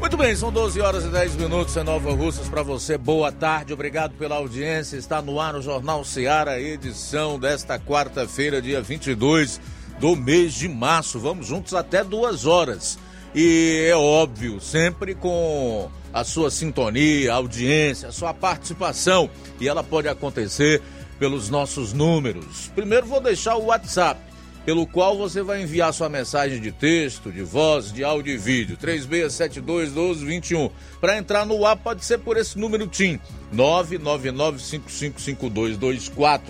Muito bem, são 12 horas e 10 minutos em Nova Russas para você. Boa tarde, obrigado pela audiência. Está no ar o Jornal Seara, edição desta quarta-feira, dia 22 do mês de março. Vamos juntos até duas horas. E é óbvio, sempre com a sua sintonia, audiência, a sua participação. E ela pode acontecer pelos nossos números. Primeiro vou deixar o WhatsApp pelo qual você vai enviar sua mensagem de texto, de voz, de áudio e vídeo. 36721221. Para entrar no ar pode ser por esse número TIM, 999555224.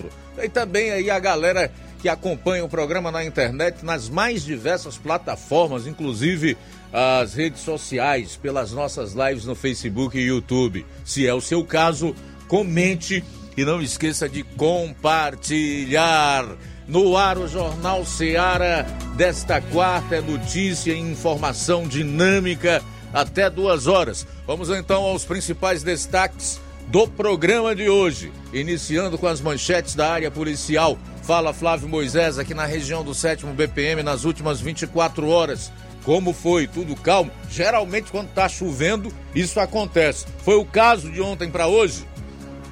E também aí a galera que acompanha o programa na internet nas mais diversas plataformas, inclusive as redes sociais, pelas nossas lives no Facebook e YouTube. Se é o seu caso, comente e não esqueça de compartilhar. No ar, o Jornal Seara desta quarta é notícia e informação dinâmica até duas horas. Vamos então aos principais destaques do programa de hoje. Iniciando com as manchetes da área policial. Fala Flávio Moisés aqui na região do 7 BPM nas últimas 24 horas. Como foi? Tudo calmo? Geralmente, quando está chovendo, isso acontece. Foi o caso de ontem para hoje?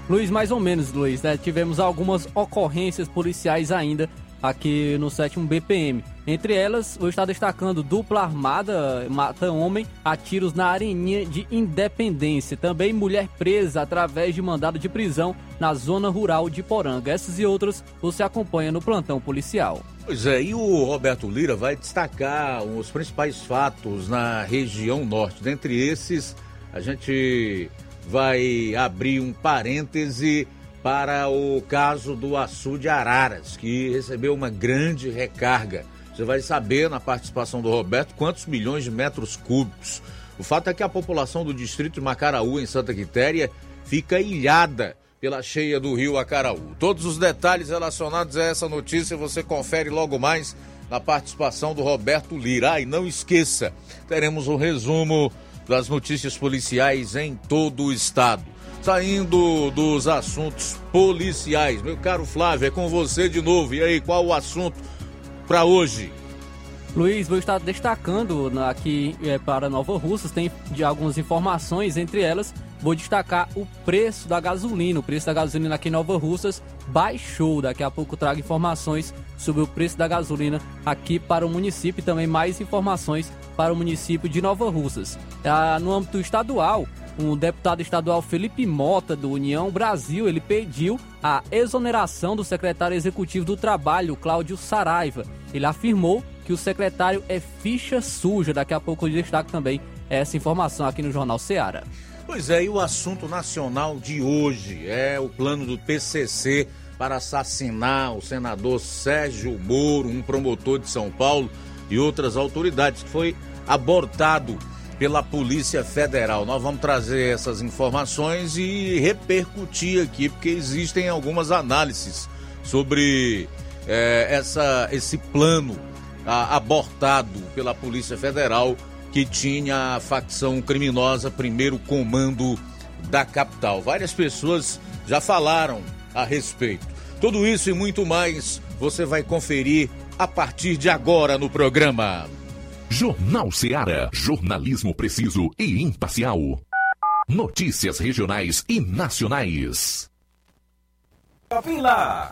Luiz, mais ou menos, Luiz, né? Tivemos algumas ocorrências policiais ainda aqui no 7 BPM. Entre elas, eu está destacando dupla armada mata homem a tiros na areninha de Independência. Também mulher presa através de mandado de prisão na zona rural de Poranga. Essas e outras você acompanha no plantão policial. Pois é, e o Roberto Lira vai destacar os principais fatos na região norte. Dentre esses, a gente vai abrir um parêntese para o caso do açude Araras, que recebeu uma grande recarga. Você vai saber na participação do Roberto quantos milhões de metros cúbicos. O fato é que a população do distrito de Macaraú, em Santa Quitéria, fica ilhada pela cheia do rio Acaraú. Todos os detalhes relacionados a essa notícia você confere logo mais na participação do Roberto Lira. Ah, e não esqueça, teremos um resumo das notícias policiais em todo o estado. Saindo dos assuntos policiais, meu caro Flávio, é com você de novo. E aí, qual o assunto para hoje? Luiz, vou estar destacando aqui é, para Nova Russas, tem de algumas informações, entre elas vou destacar o preço da gasolina. O preço da gasolina aqui em Nova Russas baixou. Daqui a pouco trago informações sobre o preço da gasolina aqui para o município e também mais informações para o município de Nova Russas. Ah, no âmbito estadual, o deputado estadual Felipe Mota, do União Brasil, ele pediu a exoneração do secretário executivo do Trabalho, Cláudio Saraiva. Ele afirmou que o secretário é ficha suja. Daqui a pouco eu destaco também essa informação aqui no Jornal Seara. Pois é, e o assunto nacional de hoje é o plano do PCC para assassinar o senador Sérgio Moro, um promotor de São Paulo e outras autoridades, que foi abortado pela Polícia Federal. Nós vamos trazer essas informações e repercutir aqui, porque existem algumas análises sobre é, essa, esse plano a, abortado pela Polícia Federal que tinha a facção criminosa primeiro comando da capital. Várias pessoas já falaram a respeito. Tudo isso e muito mais você vai conferir a partir de agora no programa. Jornal Seara. Jornalismo preciso e imparcial. Notícias regionais e nacionais. Lá.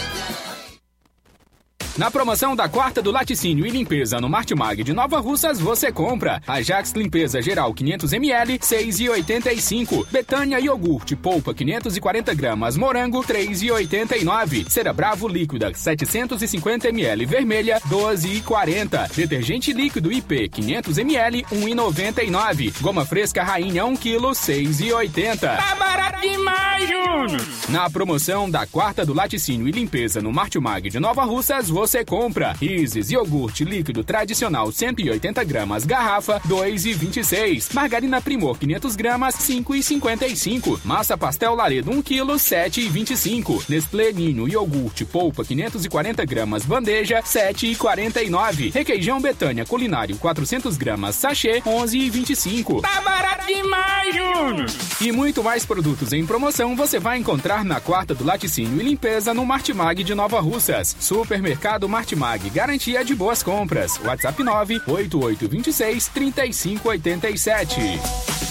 Na promoção da quarta do laticínio e limpeza no Martimag de Nova Russas, você compra Ajax Limpeza Geral 500ml, 6,85. Betânia Iogurte Polpa 540 gramas, morango 3,89. Cera Bravo líquida 750ml vermelha, 12,40. Detergente líquido IP 500ml, 1,99. Goma fresca Rainha 1 kg, 6,80. Tá barato demais, Júnior! Na promoção da quarta do laticínio e limpeza no Martimag de Nova Russas, você compra Isis iogurte líquido tradicional 180 gramas, garrafa 2,26. Margarina Primor 500 gramas, 5,55. Massa pastel Laredo 1 kg, 7,25. Nestlé Ninho iogurte polpa 540 gramas, bandeja 7,49. Requeijão Betânia culinário 400 gramas, sachê 11,25. Tá barato demais, Júnior! E muito mais produtos em promoção você vai encontrar na quarta do laticínio e limpeza no Martimag de Nova Russas. Supermercado Martimag, garantia de boas compras. WhatsApp 98826 3587.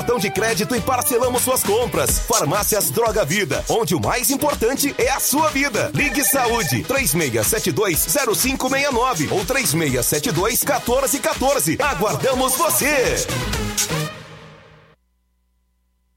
cartão de crédito e parcelamos suas compras. Farmácias Droga Vida, onde o mais importante é a sua vida. Ligue Saúde 36720569 ou 36721414. Aguardamos você.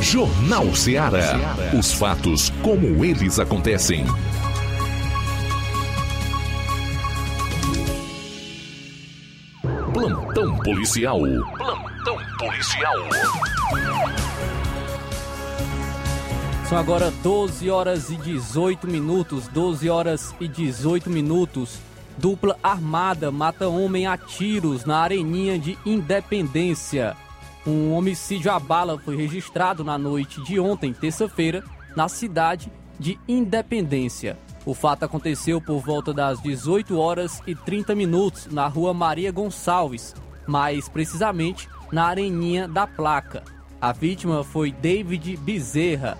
Jornal Ceará. Os fatos como eles acontecem. Plantão policial. Plantão policial. São agora 12 horas e 18 minutos. 12 horas e 18 minutos. Dupla armada mata homem a tiros na Areninha de Independência. Um homicídio à bala foi registrado na noite de ontem, terça-feira, na cidade de Independência. O fato aconteceu por volta das 18 horas e 30 minutos na rua Maria Gonçalves, mais precisamente na Areninha da Placa. A vítima foi David Bezerra.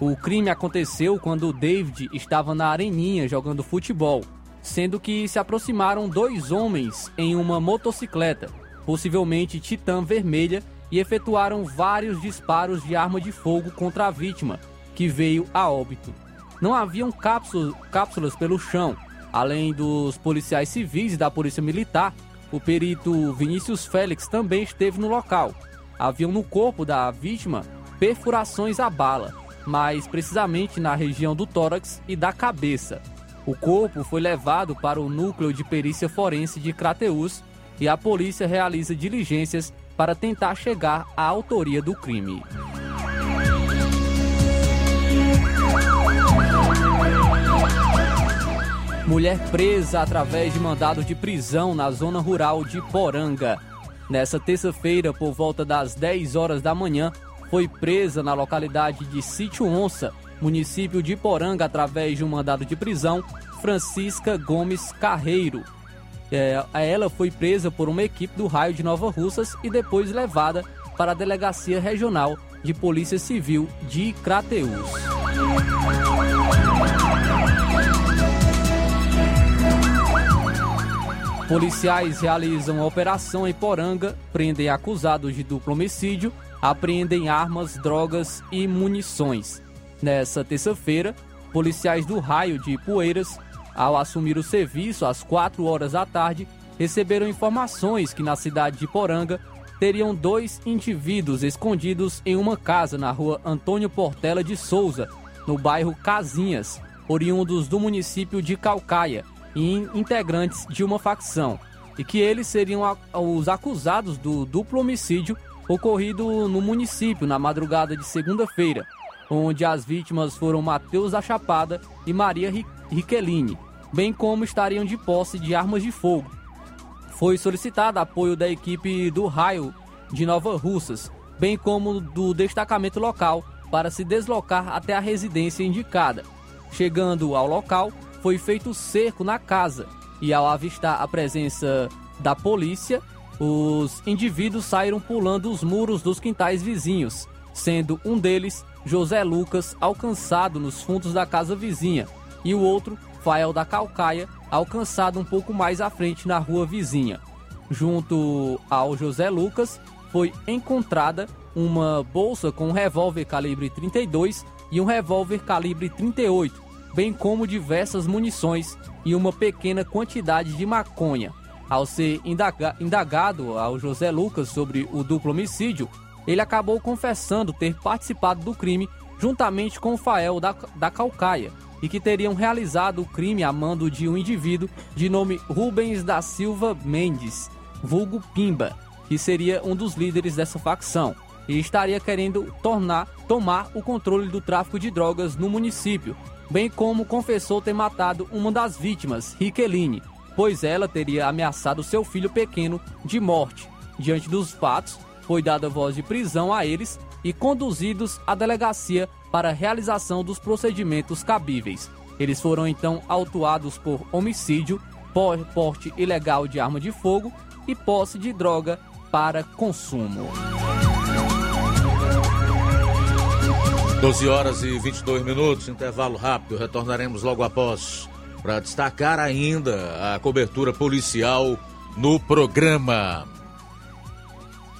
O crime aconteceu quando David estava na Areninha jogando futebol, sendo que se aproximaram dois homens em uma motocicleta possivelmente Titã Vermelha, e efetuaram vários disparos de arma de fogo contra a vítima, que veio a óbito. Não haviam cápsulas, pelo chão. Além dos policiais civis e da polícia militar, o perito Vinícius Félix também esteve no local. Haviam no corpo da vítima perfurações a bala, mais precisamente na região do tórax e da cabeça. O corpo foi levado para o núcleo de perícia forense de Crateús e a polícia realiza diligências para tentar chegar à autoria do crime. Mulher presa através de mandado de prisão na zona rural de Poranga. Nessa terça-feira, por volta das 10 horas da manhã, foi presa na localidade de Sítio Onça, município de Poranga, através de um mandado de prisão, Francisca Gomes Carreiro. É, ela foi presa por uma equipe do raio de Nova Russas e depois levada para a Delegacia Regional de Polícia Civil de Crateús. Policiais realizam operação em Poranga, prendem acusados de duplo homicídio, apreendem armas, drogas e munições. Nessa terça-feira, policiais do raio de Poeiras, ao assumir o serviço às 4 horas da tarde, receberam informações que na cidade de Poranga teriam dois indivíduos escondidos em uma casa na rua Antônio Portela de Souza, no bairro Casinhas, oriundos do município de Calcaia e integrantes de uma facção, e que eles seriam os acusados do duplo homicídio ocorrido no município na madrugada de segunda-feira, onde as vítimas foram Mateus da Chapada e Maria Riqueline, bem como estariam de posse de armas de fogo. Foi solicitado apoio da equipe do Raio de Nova Russas, bem como do destacamento local para se deslocar até a residência indicada. Chegando ao local, foi feito cerco na casa e, ao avistar a presença da polícia, os indivíduos saíram pulando os muros dos quintais vizinhos, sendo um deles, José Lucas, alcançado nos fundos da casa vizinha e o outro, Fael da Calcaia, alcançado um pouco mais à frente na rua vizinha. Junto ao José Lucas, foi encontrada uma bolsa com um revólver calibre 32 e um revólver calibre 38, bem como diversas munições e uma pequena quantidade de maconha. Ao ser indaga indagado ao José Lucas sobre o duplo homicídio, ele acabou confessando ter participado do crime juntamente com o Fael da, da Calcaia e que teriam realizado o crime a mando de um indivíduo de nome Rubens da Silva Mendes, vulgo Pimba, que seria um dos líderes dessa facção e estaria querendo tornar tomar o controle do tráfico de drogas no município, bem como confessou ter matado uma das vítimas, Riqueline, pois ela teria ameaçado seu filho pequeno de morte. Diante dos fatos, foi dada voz de prisão a eles e conduzidos à delegacia para realização dos procedimentos cabíveis. Eles foram então autuados por homicídio, porte ilegal de arma de fogo e posse de droga para consumo. 12 horas e 22 minutos, intervalo rápido. Retornaremos logo após para destacar ainda a cobertura policial no programa.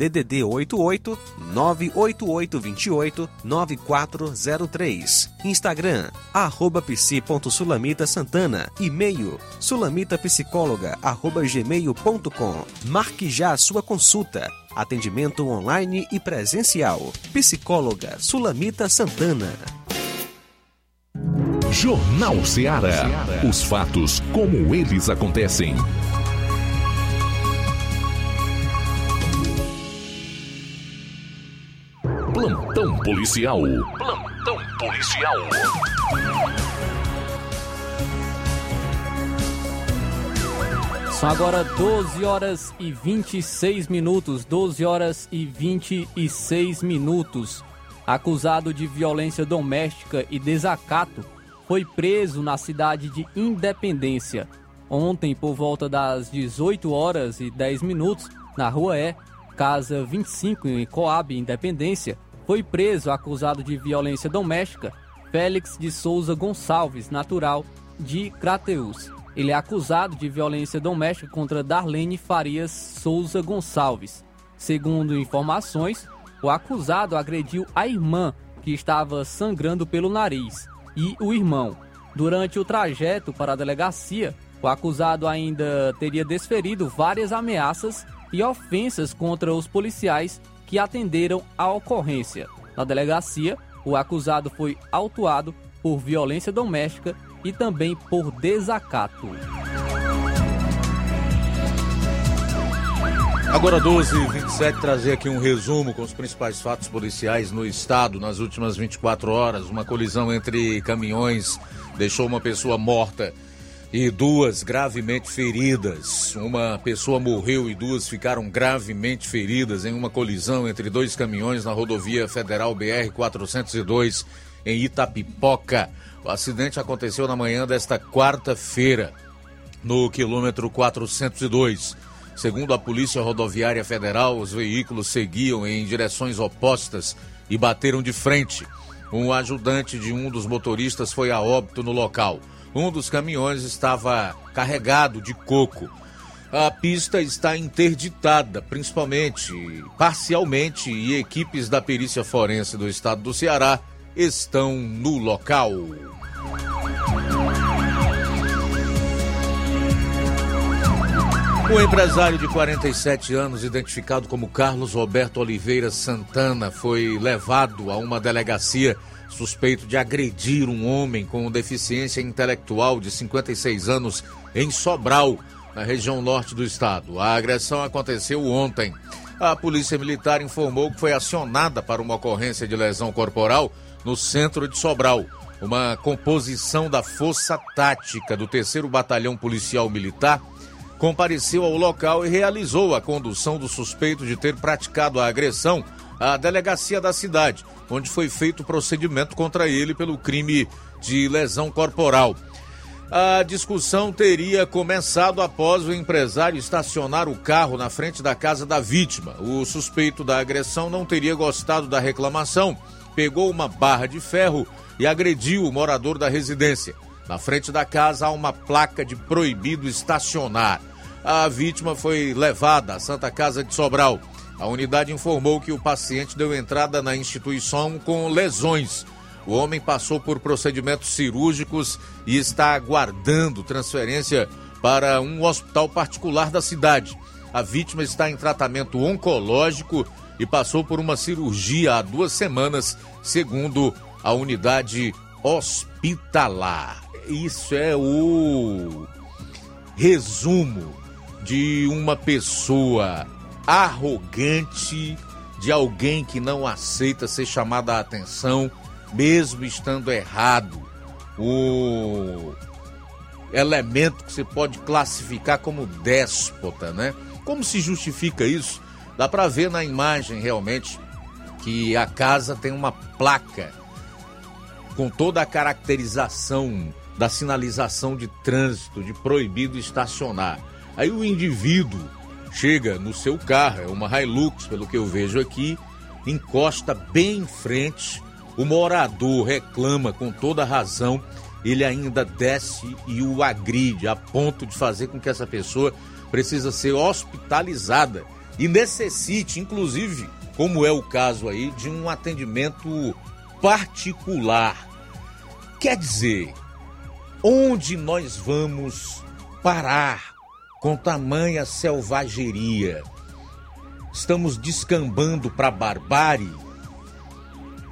DDD 88 98828 9403. Instagram, arroba psi.sulamita Santana. E-mail, sulamitapsicóloga, arroba gmail.com. Marque já a sua consulta. Atendimento online e presencial. Psicóloga Sulamita Santana. Jornal Ceará. Os fatos como eles acontecem. Plantão policial. Plantão policial. São agora 12 horas e 26 minutos. 12 horas e 26 minutos. Acusado de violência doméstica e desacato, foi preso na cidade de Independência. Ontem, por volta das 18 horas e 10 minutos, na rua E, casa 25 em Coab, Independência, foi preso acusado de violência doméstica Félix de Souza Gonçalves, natural de Crateus. Ele é acusado de violência doméstica contra Darlene Farias Souza Gonçalves. Segundo informações, o acusado agrediu a irmã, que estava sangrando pelo nariz, e o irmão. Durante o trajeto para a delegacia, o acusado ainda teria desferido várias ameaças e ofensas contra os policiais que atenderam a ocorrência. Na delegacia, o acusado foi autuado por violência doméstica e também por desacato. Agora 12 e 27 trazer aqui um resumo com os principais fatos policiais no estado nas últimas 24 horas. Uma colisão entre caminhões deixou uma pessoa morta e duas gravemente feridas. Uma pessoa morreu e duas ficaram gravemente feridas em uma colisão entre dois caminhões na rodovia federal BR 402 em Itapipoca. O acidente aconteceu na manhã desta quarta-feira, no quilômetro 402. Segundo a Polícia Rodoviária Federal, os veículos seguiam em direções opostas e bateram de frente. Um ajudante de um dos motoristas foi a óbito no local. Um dos caminhões estava carregado de coco. A pista está interditada, principalmente, parcialmente, e equipes da perícia forense do estado do Ceará estão no local. O empresário de 47 anos, identificado como Carlos Roberto Oliveira Santana, foi levado a uma delegacia suspeito de agredir um homem com deficiência intelectual de 56 anos em Sobral, na região norte do estado. A agressão aconteceu ontem. A Polícia Militar informou que foi acionada para uma ocorrência de lesão corporal no centro de Sobral. Uma composição da Força Tática do 3 Batalhão Policial Militar compareceu ao local e realizou a condução do suspeito de ter praticado a agressão à delegacia da cidade, onde foi feito o procedimento contra ele pelo crime de lesão corporal. A discussão teria começado após o empresário estacionar o carro na frente da casa da vítima. O suspeito da agressão não teria gostado da reclamação, pegou uma barra de ferro e agrediu o morador da residência. Na frente da casa há uma placa de proibido estacionar. A vítima foi levada à Santa Casa de Sobral. A unidade informou que o paciente deu entrada na instituição com lesões. O homem passou por procedimentos cirúrgicos e está aguardando transferência para um hospital particular da cidade. A vítima está em tratamento oncológico e passou por uma cirurgia há duas semanas, segundo a unidade hospitalar. Isso é o resumo de uma pessoa arrogante, de alguém que não aceita ser chamada a atenção, mesmo estando errado. o elemento que você pode classificar como déspota, né? Como se justifica isso? Dá para ver na imagem realmente que a casa tem uma placa com toda a caracterização da sinalização de trânsito, de proibido estacionar. Aí o indivíduo chega no seu carro, é uma Hilux, pelo que eu vejo aqui, encosta bem em frente, o morador reclama com toda razão, ele ainda desce e o agride a ponto de fazer com que essa pessoa precisa ser hospitalizada e necessite, inclusive, como é o caso aí, de um atendimento particular. Quer dizer, onde nós vamos parar com tamanha selvageria? Estamos descambando para a barbárie,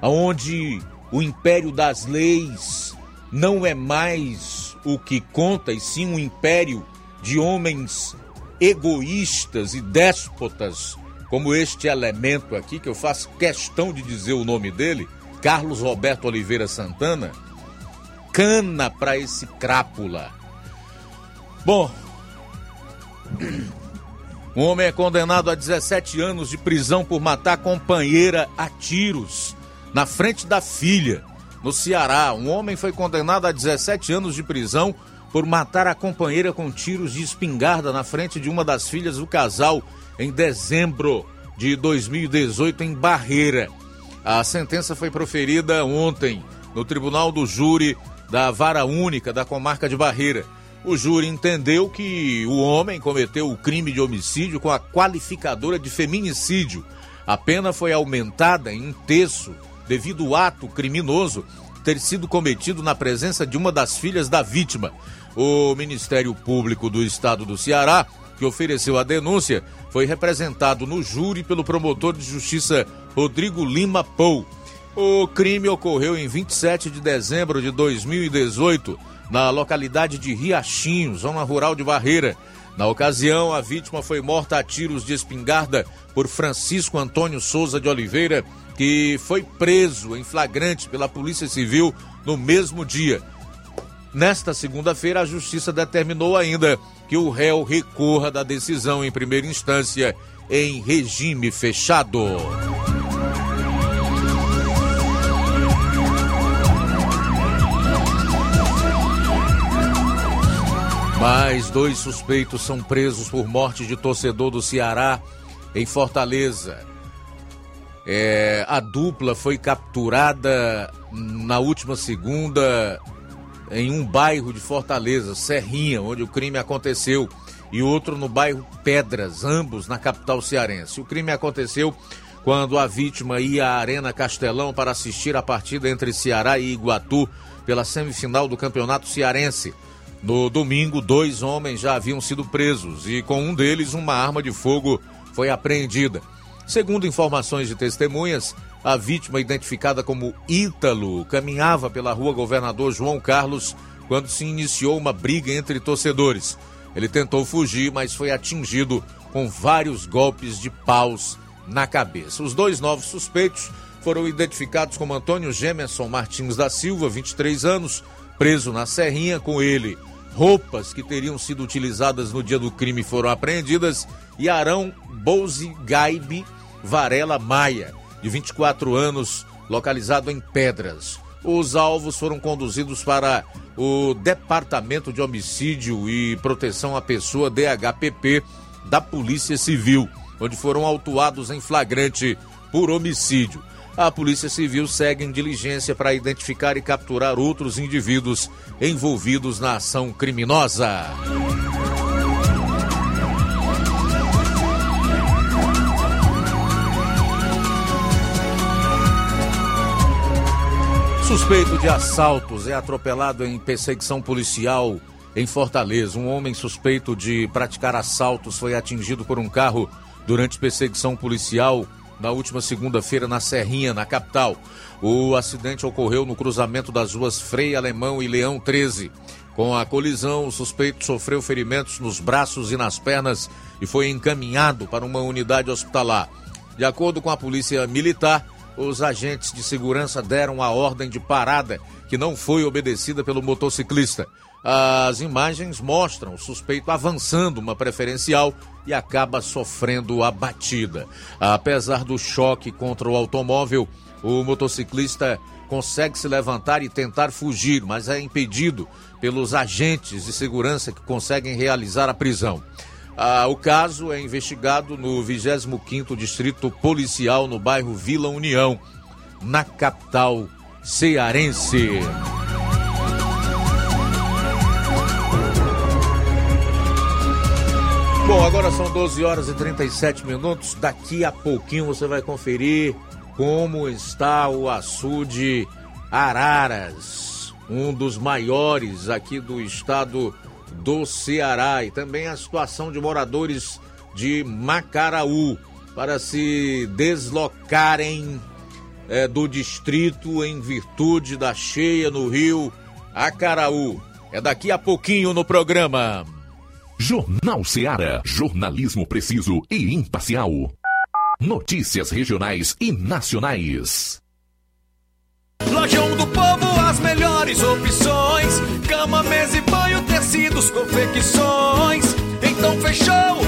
onde o império das leis não é mais o que conta, e sim um império de homens egoístas e déspotas, como este elemento aqui, que eu faço questão de dizer o nome dele, Carlos Roberto Oliveira Santana, cana para esse crápula. Bom, um homem é condenado a 17 anos de prisão por matar a companheira a tiros na frente da filha, no Ceará. Um homem foi condenado a 17 anos de prisão por matar a companheira com tiros de espingarda na frente de uma das filhas do casal em dezembro de 2018 em Barreira. A sentença foi proferida ontem no Tribunal do Júri da Vara Única da Comarca de Barreira. O júri entendeu que o homem cometeu o crime de homicídio com a qualificadora de feminicídio. A pena foi aumentada em um terço devido ao ato criminoso ter sido cometido na presença de uma das filhas da vítima. O Ministério Público do Estado do Ceará, que ofereceu a denúncia, foi representado no júri pelo promotor de justiça Rodrigo Lima Pou. O crime ocorreu em 27 de dezembro de 2018, na localidade de Riachinho, zona rural de Barreira. Na ocasião, a vítima foi morta a tiros de espingarda por Francisco Antônio Souza de Oliveira, que foi preso em flagrante pela Polícia Civil no mesmo dia. Nesta segunda-feira, a Justiça determinou ainda que o réu recorra da decisão em primeira instância em regime fechado. Mais dois suspeitos são presos por morte de torcedor do Ceará em Fortaleza. É, a dupla foi capturada na última segunda em um bairro de Fortaleza, Serrinha, onde o crime aconteceu, e outro no bairro Pedras, ambos na capital cearense. O crime aconteceu quando a vítima ia à Arena Castelão para assistir a partida entre Ceará e Iguatu pela semifinal do Campeonato Cearense. No domingo, dois homens já haviam sido presos e com um deles uma arma de fogo foi apreendida. Segundo informações de testemunhas, a vítima, identificada como Ítalo, caminhava pela rua Governador João Carlos quando se iniciou uma briga entre torcedores. Ele tentou fugir, mas foi atingido com vários golpes de paus na cabeça. Os dois novos suspeitos foram identificados como Antônio Gemerson Martins da Silva, 23 anos, preso na Serrinha com ele. Roupas que teriam sido utilizadas no dia do crime foram apreendidas e Arão Bouzi Gaibe Varela Maia, de 24 anos, localizado em Pedras. Os alvos foram conduzidos para o Departamento de Homicídio e Proteção à Pessoa DHPP da Polícia Civil, onde foram autuados em flagrante por homicídio a Polícia Civil segue em diligência para identificar e capturar outros indivíduos envolvidos na ação criminosa. Suspeito de assaltos é atropelado em perseguição policial em Fortaleza. Um homem suspeito de praticar assaltos foi atingido por um carro durante perseguição policial na última segunda-feira na Serrinha, na capital. O acidente ocorreu no cruzamento das ruas Frei Alemão e Leão 13. Com a colisão, o suspeito sofreu ferimentos nos braços e nas pernas e foi encaminhado para uma unidade hospitalar. De acordo com a polícia militar, os agentes de segurança deram a ordem de parada, que não foi obedecida pelo motociclista. As imagens mostram o suspeito avançando uma preferencial e acaba sofrendo a batida. Apesar do choque contra o automóvel, o motociclista consegue se levantar e tentar fugir, mas é impedido pelos agentes de segurança que conseguem realizar a prisão. Ah, o caso é investigado no 25º Distrito Policial no bairro Vila União, na capital cearense. Bom, agora são 12 horas e 37 minutos. Daqui a pouquinho você vai conferir como está o açude Araras, um dos maiores aqui do estado do Ceará, e também a situação de moradores de Macaraú para se deslocarem é, do distrito em virtude da cheia no rio Acaraú. É daqui a pouquinho no programa. Jornal Ceará, jornalismo preciso e imparcial. Notícias regionais e nacionais. Lojão do Povo, as melhores opções: cama, mesa e banho, tecidos, confecções. Então fechou,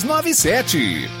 62 297.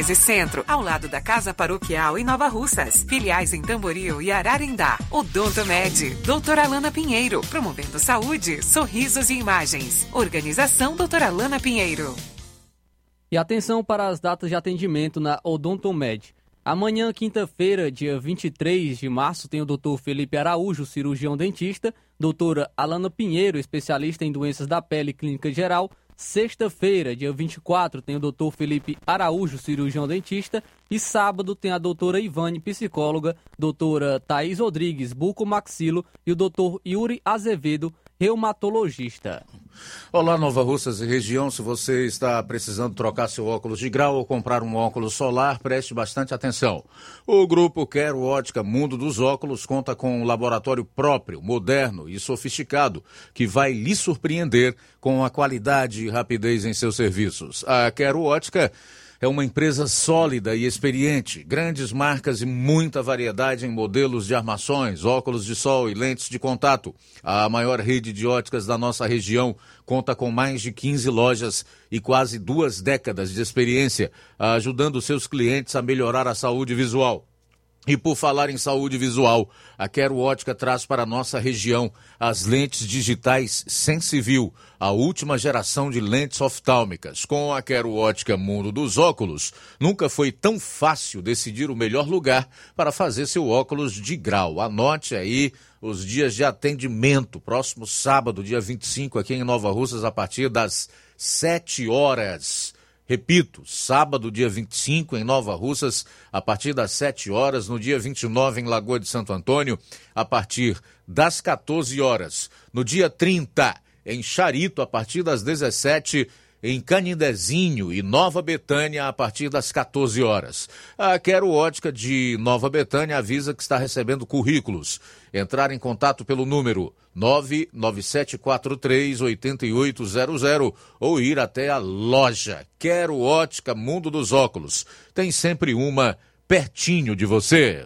1213 Centro, ao lado da Casa Paroquial em Nova Russas. Filiais em Tamboril e Ararindá. Odonto Med, doutora Alana Pinheiro, promovendo saúde, sorrisos e imagens. Organização doutora Alana Pinheiro. E atenção para as datas de atendimento na Odontomed. Amanhã, quinta-feira, dia 23 de março, tem o Dr. Felipe Araújo, cirurgião dentista, doutora Alana Pinheiro, especialista em doenças da pele e clínica geral, Sexta-feira, dia 24, tem o Dr. Felipe Araújo, cirurgião dentista. E sábado tem a doutora Ivane, psicóloga, doutora Thaís Rodrigues, bucomaxilo e o doutor Yuri Azevedo, reumatologista. Olá, Nova Russas e região. Se você está precisando trocar seu óculos de grau ou comprar um óculos solar, preste bastante atenção. O grupo Quero Ótica Mundo dos Óculos conta com um laboratório próprio, moderno e sofisticado, que vai lhe surpreender com a qualidade e rapidez em seus serviços. A Quero Ótica é uma empresa sólida e experiente, grandes marcas e muita variedade em modelos de armações, óculos de sol e lentes de contato. A maior rede de óticas da nossa região conta com mais de 15 lojas e quase duas décadas de experiência, ajudando seus clientes a melhorar a saúde visual. E por falar em saúde visual, a Quero Ótica traz para a nossa região as lentes digitais Sensivil, a última geração de lentes oftálmicas. Com a Quero Ótica Mundo dos Óculos, nunca foi tão fácil decidir o melhor lugar para fazer seu óculos de grau. Anote aí os dias de atendimento. Próximo sábado, dia 25, aqui em Nova Russas, a partir das 7 horas. Repito, sábado, dia 25, em Nova Russas, a partir das 7 horas. No dia 29, em Lagoa de Santo Antônio, a partir das 14 horas. No dia 30, em Charito, a partir das 17 em Canindezinho e Nova Betânia a partir das 14 horas. A Quero Ótica de Nova Betânia avisa que está recebendo currículos. Entrar em contato pelo número 997438800 ou ir até a loja Quero Ótica Mundo dos Óculos. Tem sempre uma pertinho de você.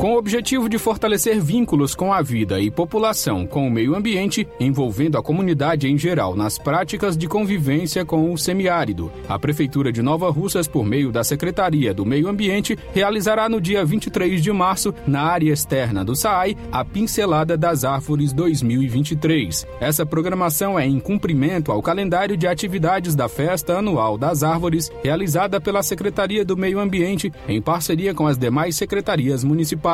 Com o objetivo de fortalecer vínculos com a vida e população com o meio ambiente, envolvendo a comunidade em geral nas práticas de convivência com o semiárido, a Prefeitura de Nova Russas, por meio da Secretaria do Meio Ambiente, realizará no dia 23 de março, na área externa do SAAI, a Pincelada das Árvores 2023. Essa programação é em cumprimento ao calendário de atividades da Festa Anual das Árvores, realizada pela Secretaria do Meio Ambiente, em parceria com as demais secretarias municipais.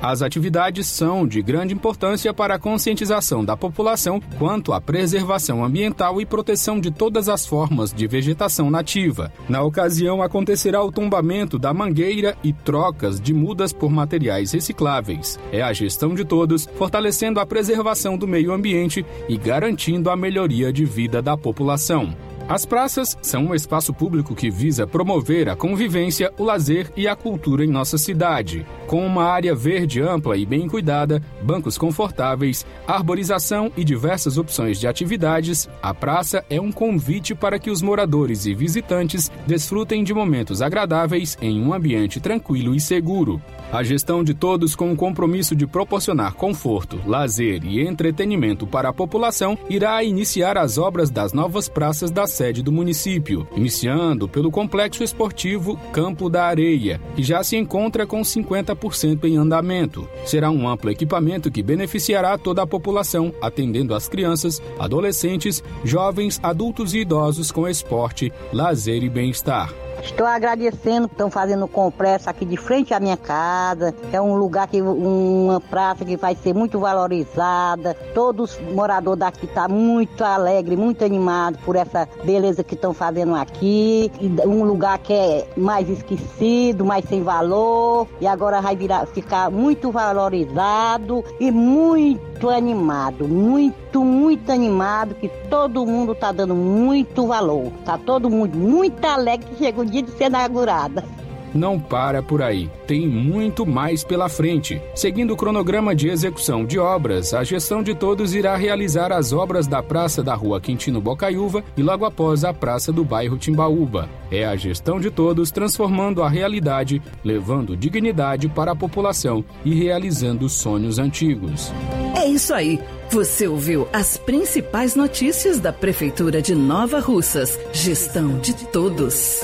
As atividades são de grande importância para a conscientização da população quanto à preservação ambiental e proteção de todas as formas de vegetação nativa. Na ocasião, acontecerá o tombamento da mangueira e trocas de mudas por materiais recicláveis. É a gestão de todos, fortalecendo a preservação do meio ambiente e garantindo a melhoria de vida da população. As praças são um espaço público que visa promover a convivência, o lazer e a cultura em nossa cidade. Com uma área verde ampla e bem cuidada, bancos confortáveis, arborização e diversas opções de atividades, a praça é um convite para que os moradores e visitantes desfrutem de momentos agradáveis em um ambiente tranquilo e seguro. A gestão de todos com o compromisso de proporcionar conforto, lazer e entretenimento para a população irá iniciar as obras das novas praças da sede do município, iniciando pelo complexo esportivo Campo da Areia, que já se encontra com 50% em andamento. Será um amplo equipamento que beneficiará toda a população, atendendo as crianças, adolescentes, jovens, adultos e idosos com esporte, lazer e bem-estar. Estou agradecendo, estão fazendo complexo aqui de frente à minha casa. É um lugar que uma praça que vai ser muito valorizada. Todos os moradores daqui estão tá muito alegres, muito animados por essa beleza que estão fazendo aqui. Um lugar que é mais esquecido, mais sem valor. E agora vai virar, ficar muito valorizado e muito animado. Muito, muito animado, que todo mundo está dando muito valor. Tá todo mundo muito alegre que chegou dia de ser inaugurada. Não para por aí, tem muito mais pela frente. Seguindo o cronograma de execução de obras, a gestão de todos irá realizar as obras da Praça da Rua Quintino Bocaiúva e logo após a Praça do Bairro Timbaúba. É a gestão de todos transformando a realidade, levando dignidade para a população e realizando sonhos antigos. É isso aí. Você ouviu as principais notícias da Prefeitura de Nova Russas. Gestão de todos.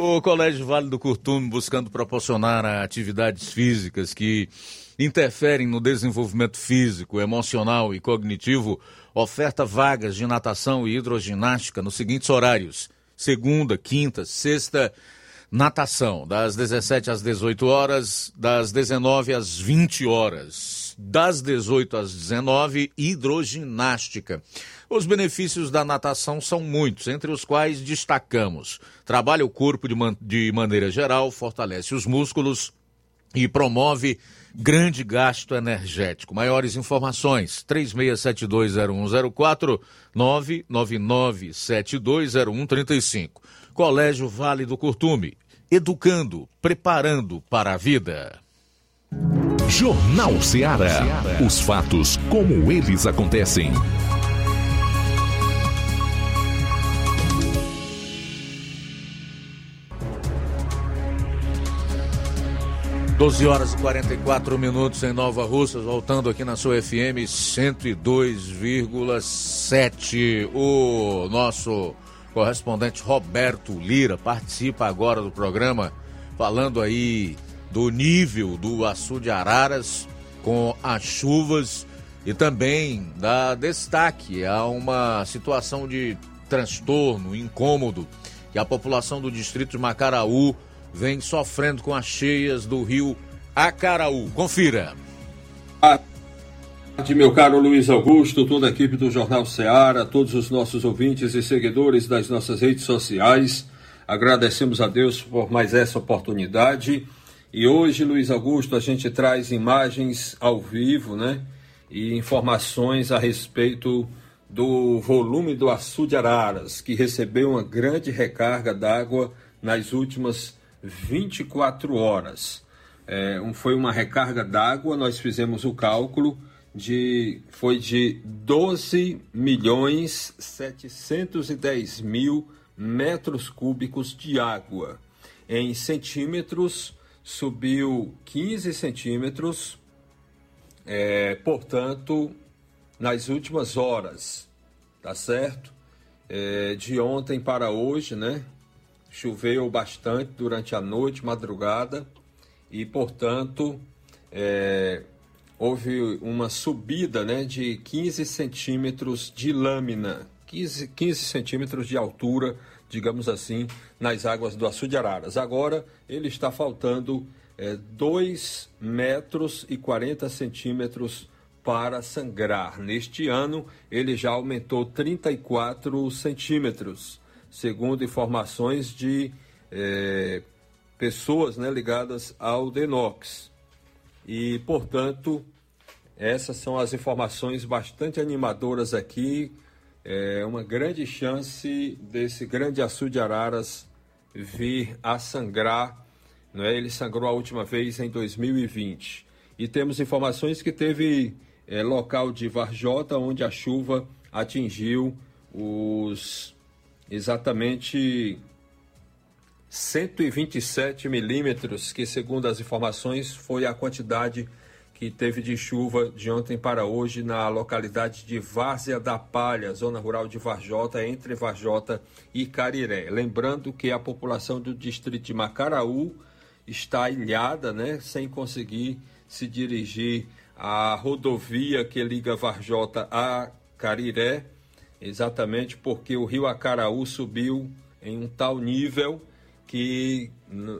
O Colégio Vale do Curtume buscando proporcionar atividades físicas que interferem no desenvolvimento físico, emocional e cognitivo, oferta vagas de natação e hidroginástica nos seguintes horários: segunda, quinta, sexta, natação, das 17 às 18 horas, das 19 às 20 horas, das 18 às 19, hidroginástica. Os benefícios da natação são muitos, entre os quais destacamos: trabalha o corpo de, man de maneira geral, fortalece os músculos e promove grande gasto energético. Maiores informações: 36720104 999720135. Colégio Vale do Curtume, educando, preparando para a vida. Jornal Ceará. Os fatos como eles acontecem. 12 horas e 44 minutos em Nova Russas, voltando aqui na sua FM 102,7. O nosso correspondente Roberto Lira participa agora do programa, falando aí do nível do açude Araras com as chuvas e também dá destaque a uma situação de transtorno, incômodo que a população do distrito de Macaraú vem sofrendo com as cheias do rio Acaraú. Confira. De meu caro Luiz Augusto, toda a equipe do Jornal Ceará, todos os nossos ouvintes e seguidores das nossas redes sociais, agradecemos a Deus por mais essa oportunidade. E hoje, Luiz Augusto, a gente traz imagens ao vivo, né? E informações a respeito do volume do açude Araras, que recebeu uma grande recarga d'água nas últimas 24 horas. É, um, foi uma recarga d'água, nós fizemos o cálculo de foi de 12 milhões 710 mil metros cúbicos de água. Em centímetros, subiu 15 centímetros, é, portanto, nas últimas horas, tá certo? É, de ontem para hoje, né? Choveu bastante durante a noite, madrugada, e, portanto, é, houve uma subida né, de 15 centímetros de lâmina, 15, 15 centímetros de altura, digamos assim, nas águas do Açude Araras. Agora ele está faltando é, 2 metros e 40 centímetros para sangrar. Neste ano ele já aumentou 34 centímetros, segundo informações de é, pessoas né, ligadas ao Denox. E, portanto, essas são as informações bastante animadoras aqui. É uma grande chance desse grande açude Araras vir a sangrar. Não é? Ele sangrou a última vez em 2020. E temos informações que teve é, local de Varjota, onde a chuva atingiu os exatamente 127 milímetros, que segundo as informações foi a quantidade que teve de chuva de ontem para hoje na localidade de Várzea da Palha, zona rural de Varjota, entre Varjota e Cariré. Lembrando que a população do distrito de Macaraú está ilhada, né, sem conseguir se dirigir à rodovia que liga Varjota a Cariré, exatamente porque o rio Acaraú subiu em um tal nível que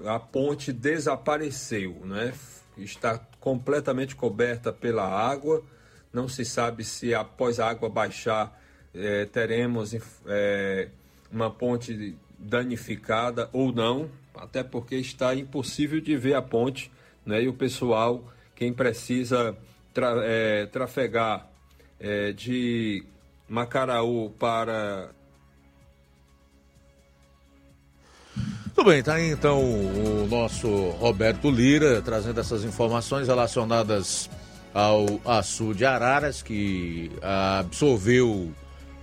a ponte desapareceu, né? está completamente coberta pela água. Não se sabe se após a água baixar é, teremos é, uma ponte danificada ou não, até porque está impossível de ver a ponte, né? E o pessoal, quem precisa tra é, trafegar de Macaraú para Tudo bem, tá aí então o nosso Roberto Lira trazendo essas informações relacionadas ao açude Araras, que absorveu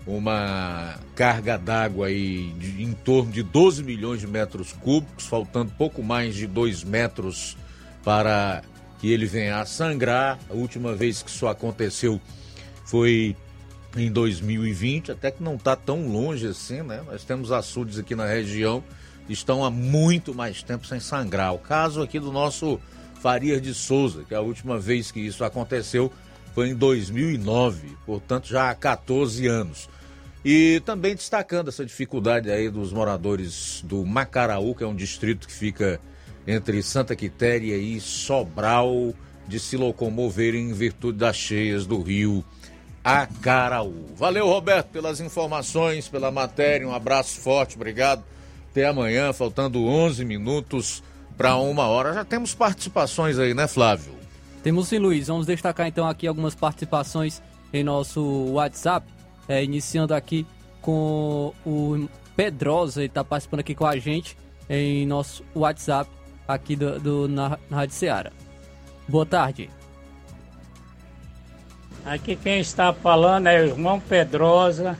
uma carga d'água aí de, em torno de 12 milhões de metros cúbicos, faltando pouco mais de 2 metros para que ele venha a sangrar. A última vez que isso aconteceu foi em 2020, até que não está tão longe assim, né? Nós temos açudes aqui na região estão há muito mais tempo sem sangrar. O caso aqui do nosso Farias de Souza, que a última vez que isso aconteceu foi em 2009, portanto já há 14 anos. E também destacando essa dificuldade aí dos moradores do Macaraú, que é um distrito que fica entre Santa Quitéria e Sobral, de se locomoverem em virtude das cheias do rio Acaraú. Valeu, Roberto, pelas informações, pela matéria. Um abraço forte, obrigado até amanhã, faltando 11 minutos para uma hora. Já temos participações aí, né, Flávio? Temos sim, Luiz. Vamos destacar então aqui algumas participações em nosso WhatsApp. É, iniciando aqui com o Pedrosa, ele está participando aqui com a gente em nosso WhatsApp aqui do, do na, na Rádio Ceará. Boa tarde. Aqui quem está falando é o irmão Pedrosa,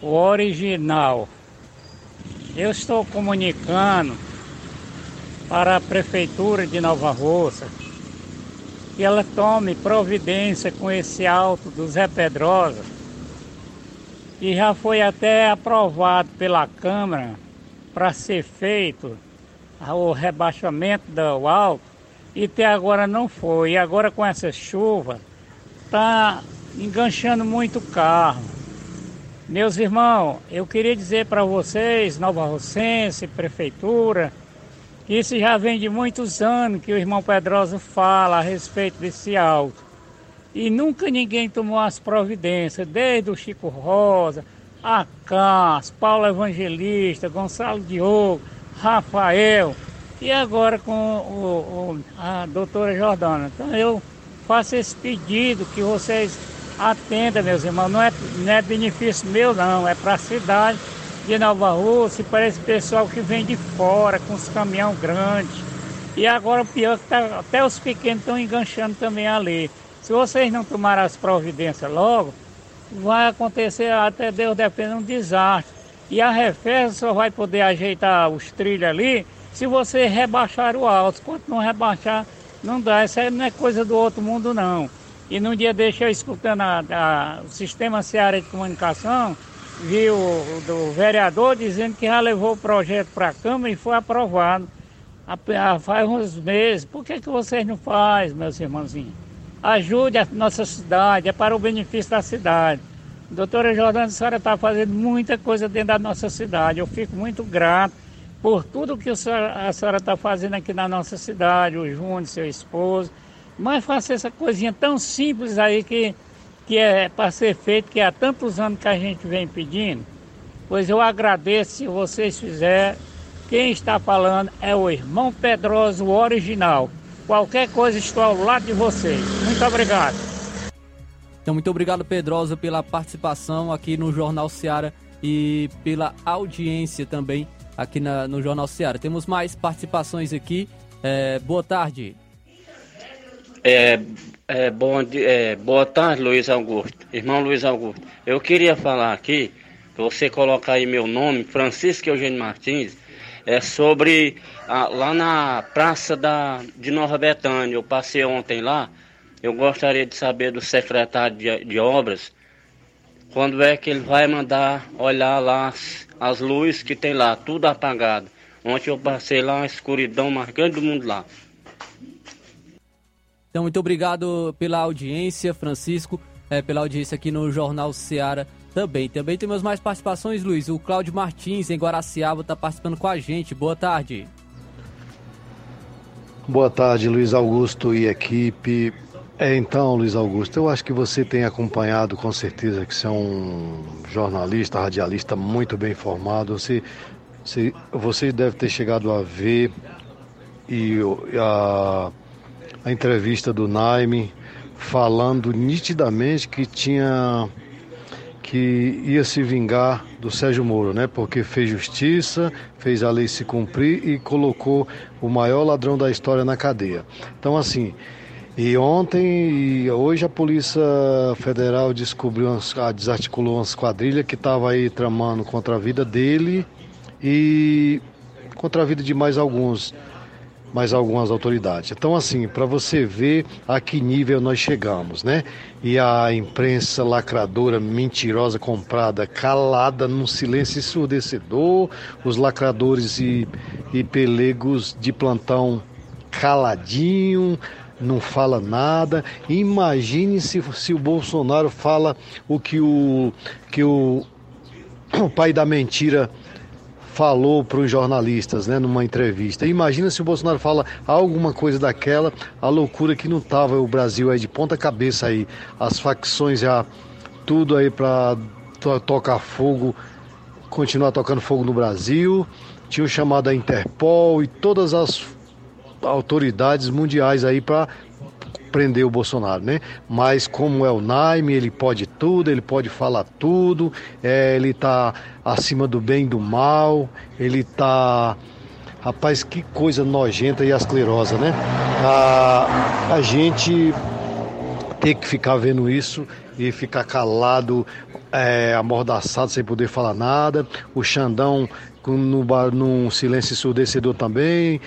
o original. Eu estou comunicando para a Prefeitura de Nova Roça que ela tome providência com esse alto do Zé Pedrosa, que já foi até aprovado pela Câmara para ser feito o rebaixamento do alto e até agora não foi. E agora com essa chuva está enganchando muito carro. Meus irmãos, eu queria dizer para vocês, Nova Rocense, Prefeitura, que isso já vem de muitos anos que o irmão Pedrosa fala a respeito desse alto. E nunca ninguém tomou as providências, desde o Chico Rosa, a Cas, Paulo Evangelista, Gonçalo Diogo, Rafael e agora com o, o, a doutora Jordana. Então eu faço esse pedido que vocês atendam, meus irmãos. Não é, não é benefício meu, não, é para a cidade de Nova Rússia, parece pessoal que vem de fora com os caminhão grandes. E agora o pior é que tá, até os pequenos estão enganchando também ali. Se vocês não tomarem as providências logo, vai acontecer, até Deus depende, um desastre. E a Refesa só vai poder ajeitar os trilhos ali se você rebaixar o alto. Quanto não rebaixar, não dá. Isso aí não é coisa do outro mundo, não. E num dia deixa eu escutando a, a, o sistema Seara de Comunicação, vi o do vereador dizendo que já levou o projeto para a Câmara e foi aprovado há, faz uns meses. Por que, que vocês não fazem, meus irmãozinhos? Ajude a nossa cidade, é para o benefício da cidade. Doutora Jordana, a senhora está fazendo muita coisa dentro da nossa cidade. Eu fico muito grato por tudo que a senhora está fazendo aqui na nossa cidade, o Júnior, seu esposo. Mas faça essa coisinha tão simples aí que que é para ser feito, que há tantos anos que a gente vem pedindo, pois eu agradeço se vocês fizerem. Quem está falando é o irmão Pedroso, o original. Qualquer coisa, estou ao lado de vocês. Muito obrigado. Então, muito obrigado, Pedrosa, pela participação aqui no Jornal Seara e pela audiência também aqui na, no Jornal Seara. Temos mais participações aqui. É, boa tarde. É, é, bom, é, boa tarde, Luiz Augusto. Irmão Luiz Augusto, eu queria falar aqui, você colocar aí meu nome, Francisco Eugênio Martins, é sobre a, lá na Praça da, de Nova Betânia. Eu passei ontem lá. Eu gostaria de saber do secretário de, de obras quando é que ele vai mandar olhar lá as, as luzes que tem lá, tudo apagado. Ontem eu passei lá, uma escuridão mais grande do mundo lá. Então, muito obrigado pela audiência, Francisco, é, pela audiência aqui no Jornal Seara também. Também temos mais participações, Luiz. O Cláudio Martins, em Guaraciaba, está participando com a gente. Boa tarde. Boa tarde, Luiz Augusto e equipe. É, então, Luiz Augusto, eu acho que você tem acompanhado com certeza que você é um jornalista, radialista muito bem informado. Você, você, você deve ter chegado a ver e a a entrevista do Naime falando nitidamente que tinha que ia se vingar do Sérgio Moro, né? Porque fez justiça, fez a lei se cumprir e colocou o maior ladrão da história na cadeia. Então assim, e ontem e hoje a Polícia Federal descobriu, umas, ah, desarticulou umas quadrilhas que estavam aí tramando contra a vida dele e contra a vida de mais alguns mais algumas autoridades. Então, assim, para você ver a que nível nós chegamos, né? E a imprensa lacradora, mentirosa, comprada, calada, num silêncio ensurdecedor, os lacradores e, e pelegos de plantão caladinho, não fala nada. Imagine se, se o Bolsonaro fala o que o, que o, o pai da mentira falou para os jornalistas, né, numa entrevista. Imagina se o Bolsonaro fala alguma coisa daquela, a loucura que não tava o Brasil aí de ponta cabeça aí, as facções já tudo aí para to tocar fogo, continuar tocando fogo no Brasil. Tinham chamado a Interpol e todas as autoridades mundiais aí para prender o Bolsonaro, né? Mas como é o Naime, ele pode tudo, ele pode falar tudo, é, ele tá acima do bem e do mal, ele tá. Rapaz, que coisa nojenta e asclerosa, né? A, a gente ter que ficar vendo isso e ficar calado, é, amordaçado, sem poder falar nada. O Xandão com, no, silêncio ensurdecedor também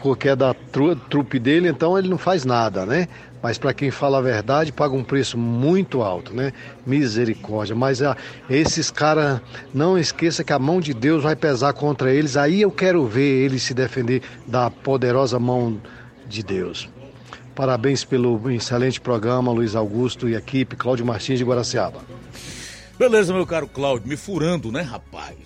porque é da tru, trupe dele, então ele não faz nada, né? Mas para quem fala a verdade, paga um preço muito alto, né? Misericórdia. Mas ah, esses caras, não esqueça que a mão de Deus vai pesar contra eles. Aí eu quero ver eles se defender da poderosa mão de Deus. Parabéns pelo excelente programa, Luiz Augusto e equipe, Cláudio Martins de Guaraciaba. Beleza, meu caro Cláudio, me furando, né, rapaz?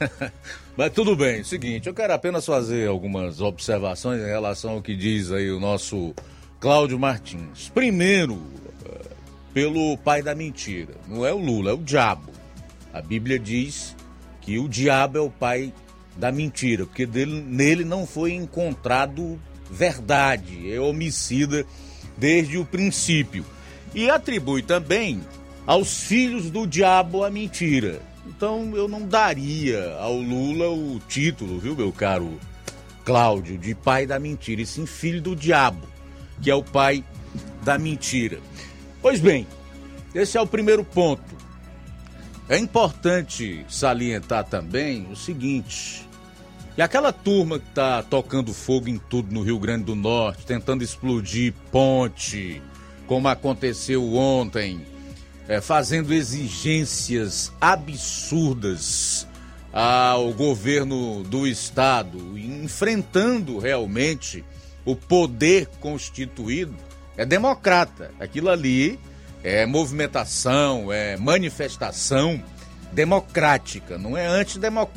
Mas tudo bem, seguinte, eu quero apenas fazer algumas observações em relação ao que diz aí o nosso Cláudio Martins. Primeiro, eh, pelo pai da mentira. Não é o Lula, é o diabo. A Bíblia diz que o diabo é o pai da mentira, porque dele, nele não foi encontrado verdade, é homicida desde o princípio. E atribui também aos filhos do diabo a mentira. Então eu não daria ao Lula o título, viu, meu caro Cláudio, de pai da mentira, e sim filho do diabo que é o pai da mentira. Pois bem, esse é o primeiro ponto. É importante salientar também o seguinte: e aquela turma que está tocando fogo em tudo no Rio Grande do Norte, tentando explodir ponte, como aconteceu ontem, é, fazendo exigências absurdas ao governo do estado, enfrentando realmente o poder constituído é democrata. Aquilo ali é movimentação, é manifestação democrática, não é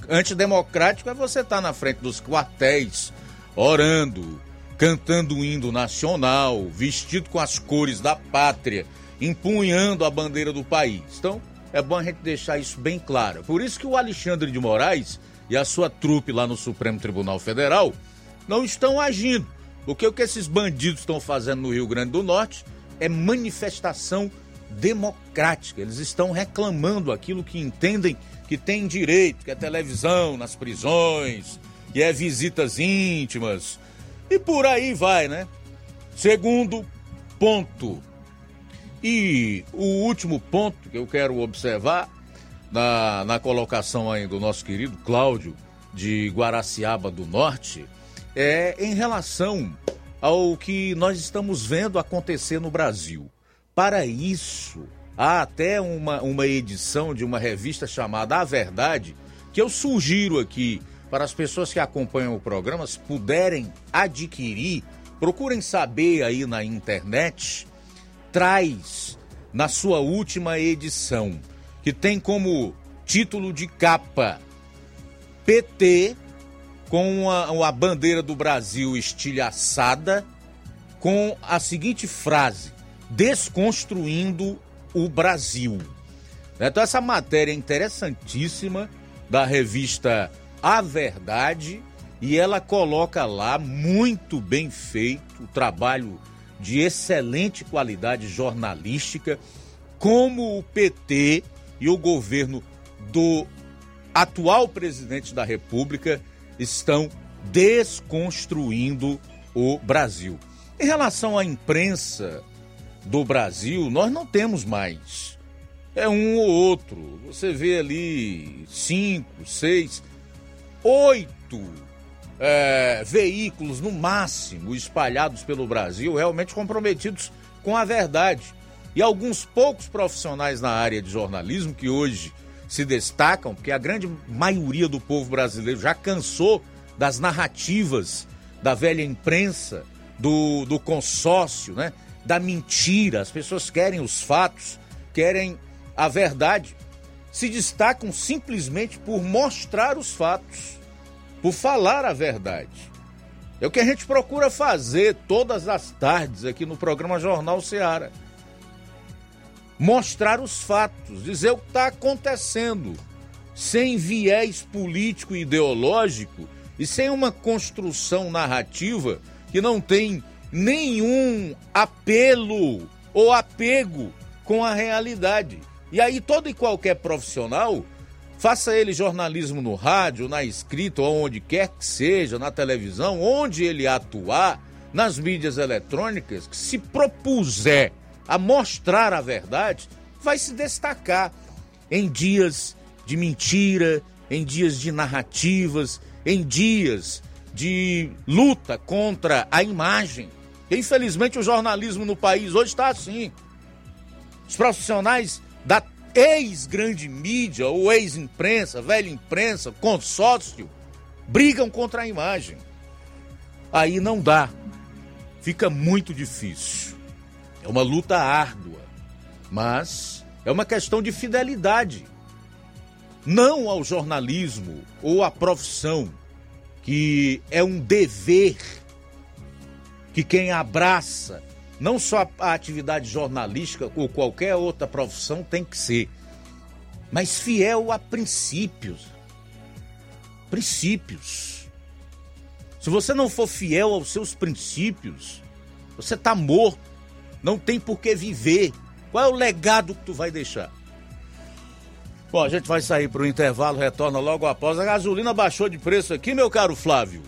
antidemocrático, é você estar tá na frente dos quartéis, orando, cantando o hino nacional, vestido com as cores da pátria, empunhando a bandeira do país. Então, é bom a gente deixar isso bem claro. Por isso que o Alexandre de Moraes e a sua trupe lá no Supremo Tribunal Federal não estão agindo porque o que esses bandidos estão fazendo no Rio Grande do Norte é manifestação democrática. Eles estão reclamando aquilo que entendem que tem direito, que é televisão nas prisões, que é visitas íntimas. E por aí vai, né? Segundo ponto. E o último ponto que eu quero observar na, na colocação aí do nosso querido Cláudio de Guaraciaba do Norte é em relação ao que nós estamos vendo acontecer no Brasil. Para isso, há até uma, uma edição de uma revista chamada A Verdade, que eu sugiro aqui para as pessoas que acompanham o programa, se puderem adquirir, procurem saber aí na internet, traz na sua última edição, que tem como título de capa PT com a, a bandeira do Brasil estilhaçada, com a seguinte frase: desconstruindo o Brasil. Então, essa matéria é interessantíssima da revista A Verdade e ela coloca lá, muito bem feito, o trabalho de excelente qualidade jornalística, como o PT e o governo do atual presidente da República estão desconstruindo o Brasil. Em relação à imprensa do Brasil, nós não temos mais. É um ou outro. Você vê ali cinco, seis, oito é, veículos no máximo espalhados pelo Brasil, realmente comprometidos com a verdade. E alguns poucos profissionais na área de jornalismo que hoje se destacam, porque a grande maioria do povo brasileiro já cansou das narrativas da velha imprensa, do, do consórcio, né? da mentira. As pessoas querem os fatos, querem a verdade. Se destacam simplesmente por mostrar os fatos, por falar a verdade. É o que a gente procura fazer todas as tardes aqui no programa Jornal Seara mostrar os fatos, dizer o que está acontecendo, sem viés político e ideológico e sem uma construção narrativa que não tem nenhum apelo ou apego com a realidade. E aí todo e qualquer profissional, faça ele jornalismo no rádio, na escrita, ou onde quer que seja, na televisão, onde ele atuar, nas mídias eletrônicas, que se propuser a mostrar a verdade, vai se destacar em dias de mentira, em dias de narrativas, em dias de luta contra a imagem. Infelizmente, o jornalismo no país hoje está assim. Os profissionais da ex-grande mídia ou ex-imprensa, velha imprensa, consórcio, brigam contra a imagem. Aí não dá. Fica muito difícil. É uma luta árdua, mas é uma questão de fidelidade. Não ao jornalismo ou à profissão, que é um dever que quem abraça não só a atividade jornalística ou qualquer outra profissão tem que ser, mas fiel a princípios. Princípios. Se você não for fiel aos seus princípios, você está morto. Não tem por que viver. Qual é o legado que tu vai deixar? Bom, a gente vai sair para o intervalo, retorna logo após. A gasolina baixou de preço aqui, meu caro Flávio.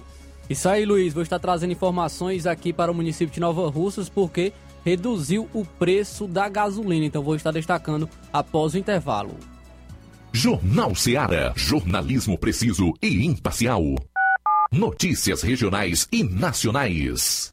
Isso aí, Luiz. Vou estar trazendo informações aqui para o município de Nova Russas, porque reduziu o preço da gasolina. Então, vou estar destacando após o intervalo. Jornal Seara. Jornalismo preciso e imparcial. Notícias regionais e nacionais.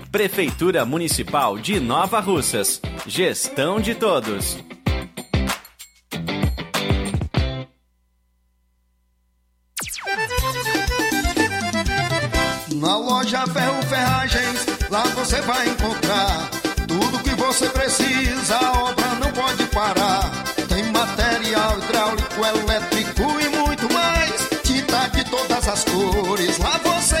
Prefeitura Municipal de Nova Russas. Gestão de todos. Na loja Ferro Ferragens, lá você vai encontrar tudo que você precisa, a obra não pode parar. Tem material hidráulico, elétrico e muito mais. Tinta de todas as cores, lá você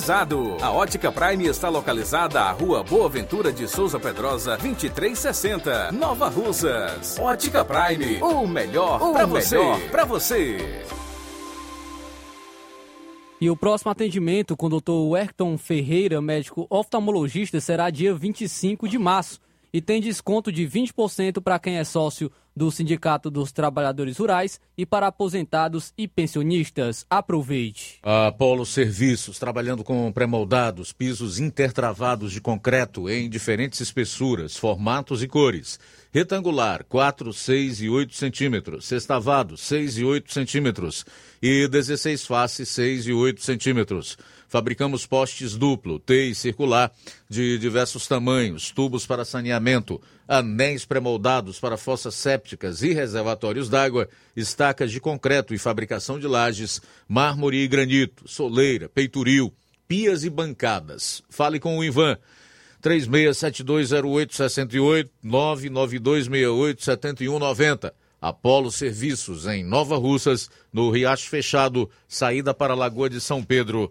climatizado. A Ótica Prime está localizada à Rua Boa Ventura de Souza Pedrosa, 2360, Nova Russas. Ótica Prime, o melhor para você. Para você. E o próximo atendimento com o Dr. Werton Ferreira, médico oftalmologista, será dia 25 de março e tem desconto de 20% para quem é sócio do Sindicato dos Trabalhadores Rurais e para aposentados e pensionistas. Aproveite. Apolo Serviços, trabalhando com pré-moldados, pisos intertravados de concreto em diferentes espessuras, formatos e cores. Retangular, 4, 6 e 8 centímetros. Sextavado, 6 e 8 centímetros. E 16 faces, 6 e 8 centímetros. Fabricamos postes duplo, T e circular, de diversos tamanhos, tubos para saneamento, anéis pré-moldados para fossas sépticas e reservatórios d'água, estacas de concreto e fabricação de lajes, mármore e granito, soleira, peitoril, pias e bancadas. Fale com o Ivan. 36720868 992687190. Apolo Serviços em Nova Russas, no Riacho Fechado, saída para a Lagoa de São Pedro,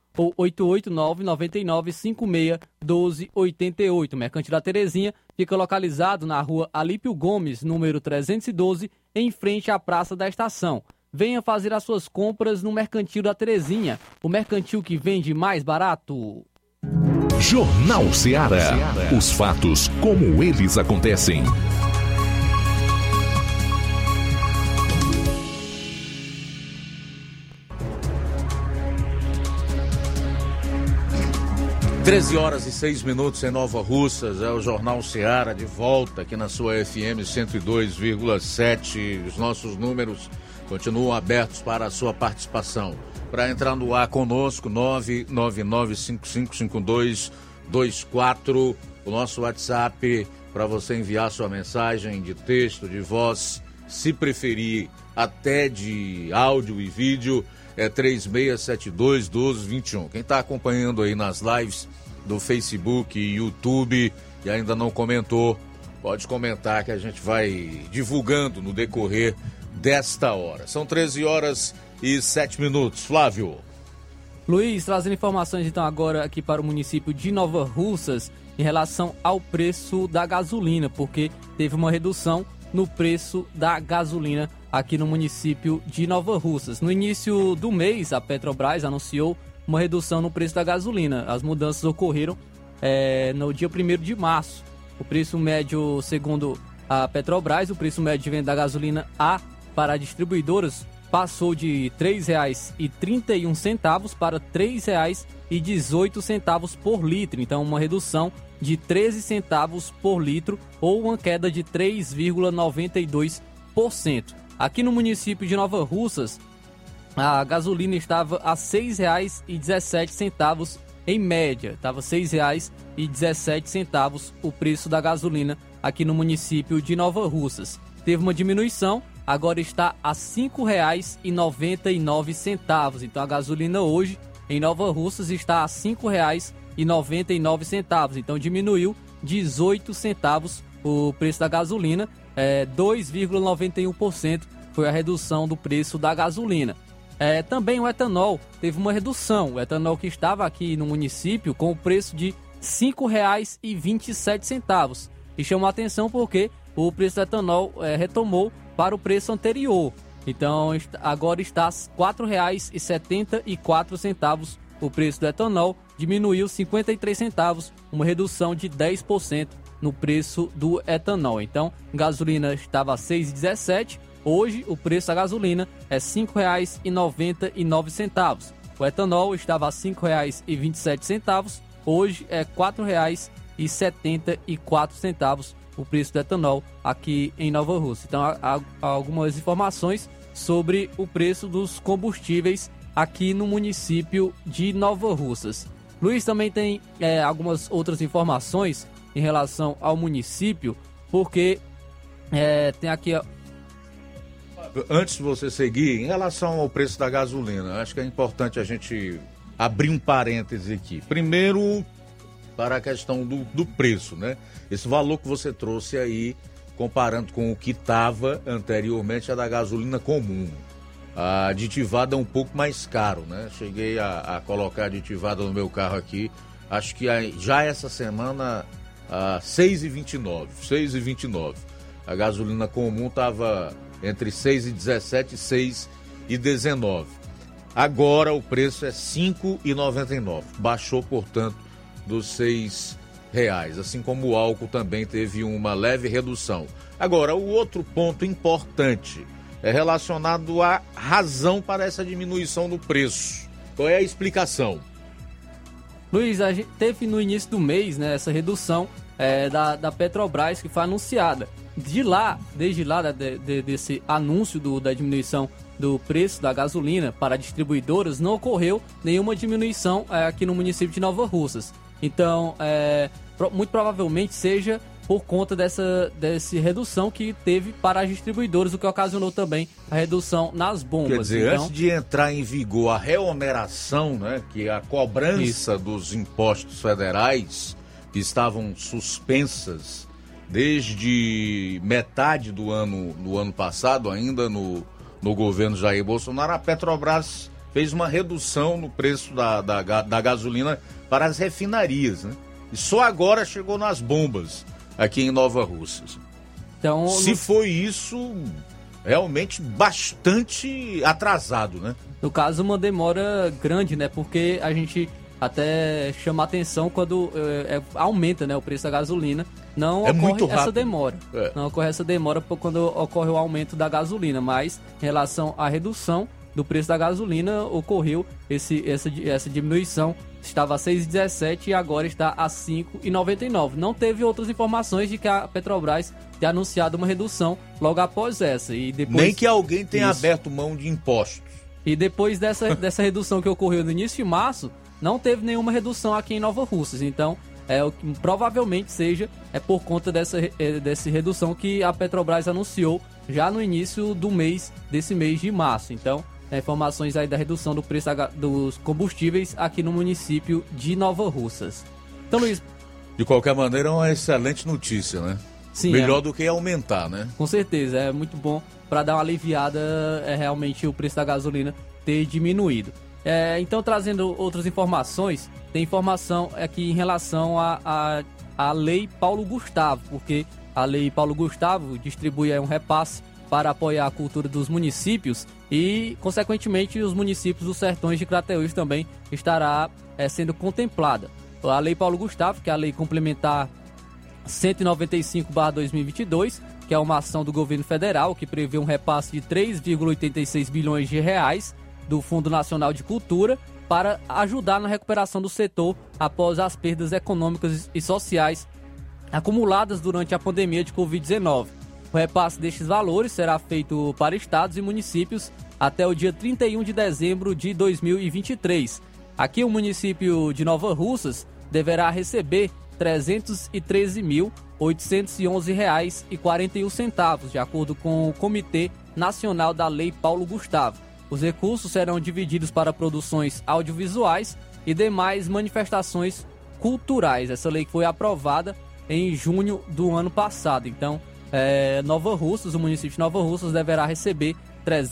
ou 889-9956-1288. Mercante da Terezinha fica localizado na rua Alípio Gomes, número 312, em frente à Praça da Estação. Venha fazer as suas compras no Mercantil da Terezinha, o mercantil que vende mais barato. Jornal Ceará. Os fatos como eles acontecem. 13 horas e 6 minutos em Nova Russas, é o Jornal Seara de volta aqui na sua FM 102,7. Os nossos números continuam abertos para a sua participação. Para entrar no ar conosco, 999555224, o nosso WhatsApp para você enviar sua mensagem de texto, de voz, se preferir até de áudio e vídeo é 3672 1221. Quem está acompanhando aí nas lives do Facebook e YouTube e ainda não comentou, pode comentar que a gente vai divulgando no decorrer desta hora. São 13 horas e 7 minutos. Flávio. Luiz, trazendo informações então agora aqui para o município de Nova Russas em relação ao preço da gasolina, porque teve uma redução no preço da gasolina aqui no município de Nova Russas. No início do mês, a Petrobras anunciou uma redução no preço da gasolina. As mudanças ocorreram é, no dia 1 de março. O preço médio, segundo a Petrobras, o preço médio de venda da gasolina A para distribuidoras passou de R$ 3,31 para R$ 3,18 por litro. Então, uma redução de 13 centavos por litro ou uma queda de 3,92%. Aqui no município de Nova Russas, a gasolina estava a R$ 6,17 em média. Estava R$ 6,17 o preço da gasolina aqui no município de Nova Russas. Teve uma diminuição, agora está a R$ 5,99. Então a gasolina hoje em Nova Russas está a R$ 5,99. Então diminuiu 18 centavos o preço da gasolina é, 2,91% foi a redução do preço da gasolina. É, também o etanol teve uma redução. O etanol que estava aqui no município com o preço de R$ 5,27. E chamou a atenção porque o preço do etanol é, retomou para o preço anterior. Então agora está R$ 4,74 o preço do etanol, diminuiu 53 centavos, uma redução de 10% no preço do etanol. Então, gasolina estava a 6,17, hoje o preço da gasolina é R$ 5,99. O etanol estava a R$ 5,27, hoje é R$ 4,74 o preço do etanol aqui em Nova Rússia. Então, há, algumas informações sobre o preço dos combustíveis aqui no município de Nova Russas. Luiz também tem é, algumas outras informações em relação ao município, porque é, tem aqui antes de você seguir, em relação ao preço da gasolina, acho que é importante a gente abrir um parêntese aqui. Primeiro, para a questão do, do preço, né? Esse valor que você trouxe aí, comparando com o que estava anteriormente, é da gasolina comum. A aditivada é um pouco mais caro, né? Cheguei a, a colocar aditivada no meu carro aqui, acho que já essa semana a 6,29, 6,29. A gasolina comum estava entre 6,17 e 6,19. Agora o preço é 5,99. Baixou, portanto, dos seis reais, assim como o álcool também teve uma leve redução. Agora, o outro ponto importante é relacionado à razão para essa diminuição do preço. Qual é a explicação? Luiz, a gente teve no início do mês né, essa redução é, da, da Petrobras que foi anunciada. De lá, desde lá de, de, desse anúncio do, da diminuição do preço da gasolina para distribuidoras, não ocorreu nenhuma diminuição é, aqui no município de Nova Russas. Então, é, muito provavelmente seja por conta dessa, dessa redução que teve para as distribuidoras, o que ocasionou também a redução nas bombas. Quer dizer, então... antes de entrar em vigor a reoneração, né, que é a cobrança Isso. dos impostos federais que estavam suspensas desde metade do ano, do ano passado, ainda no, no governo Jair Bolsonaro, a Petrobras fez uma redução no preço da, da, da gasolina para as refinarias, né? E só agora chegou nas bombas aqui em Nova Russas. Então, se no... foi isso, realmente bastante atrasado, né? No caso, uma demora grande, né? Porque a gente até chama atenção quando é, é, aumenta né, o preço da gasolina. Não é ocorre essa demora. É. Não ocorre essa demora quando ocorre o aumento da gasolina, mas em relação à redução do preço da gasolina, ocorreu esse, essa, essa diminuição. Estava a 6,17 e agora está a 5,99. Não teve outras informações de que a Petrobras tenha anunciado uma redução logo após essa. E depois, Nem que alguém tenha isso. aberto mão de impostos. E depois dessa, dessa redução que ocorreu no início de março, não teve nenhuma redução aqui em Nova Russas. Então, é o que provavelmente seja é por conta dessa, é, dessa redução que a Petrobras anunciou já no início do mês, desse mês de março. Então, é, informações aí da redução do preço dos combustíveis aqui no município de Nova Russas. Então, Luiz. De qualquer maneira, é uma excelente notícia, né? Sim. Melhor é, do que aumentar, né? Com certeza, é muito bom para dar uma aliviada, é realmente o preço da gasolina ter diminuído. É, então, trazendo outras informações, tem informação aqui em relação à a, a, a, lei Paulo Gustavo, porque a lei Paulo Gustavo distribui um repasse para apoiar a cultura dos municípios e, consequentemente, os municípios dos sertões de Crateús também estará é, sendo contemplada. A Lei Paulo Gustavo, que é a lei complementar 195/2022, que é uma ação do governo federal que prevê um repasse de 3,86 bilhões de reais do Fundo Nacional de Cultura para ajudar na recuperação do setor após as perdas econômicas e sociais acumuladas durante a pandemia de Covid-19. O repasse destes valores será feito para estados e municípios até o dia 31 de dezembro de 2023. Aqui, o município de Nova Russas deverá receber R$ 313.811,41, de acordo com o Comitê Nacional da Lei Paulo Gustavo. Os recursos serão divididos para produções audiovisuais e demais manifestações culturais. Essa lei foi aprovada em junho do ano passado. Então, é, Nova Russas, o município de Nova Russas deverá receber R$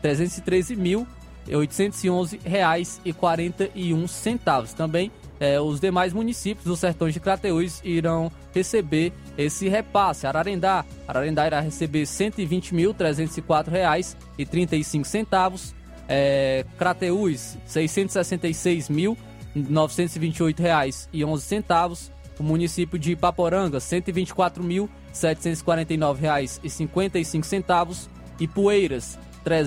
313.811,41. Também é, os demais municípios dos sertões de Crateús irão receber esse repasse. Ararendá, Ararendá irá receber R$ 120.304,35. É, Crateús, R$ 666.928,11. O município de Ipaporanga, R$ 124.749,55. E Poeiras, R$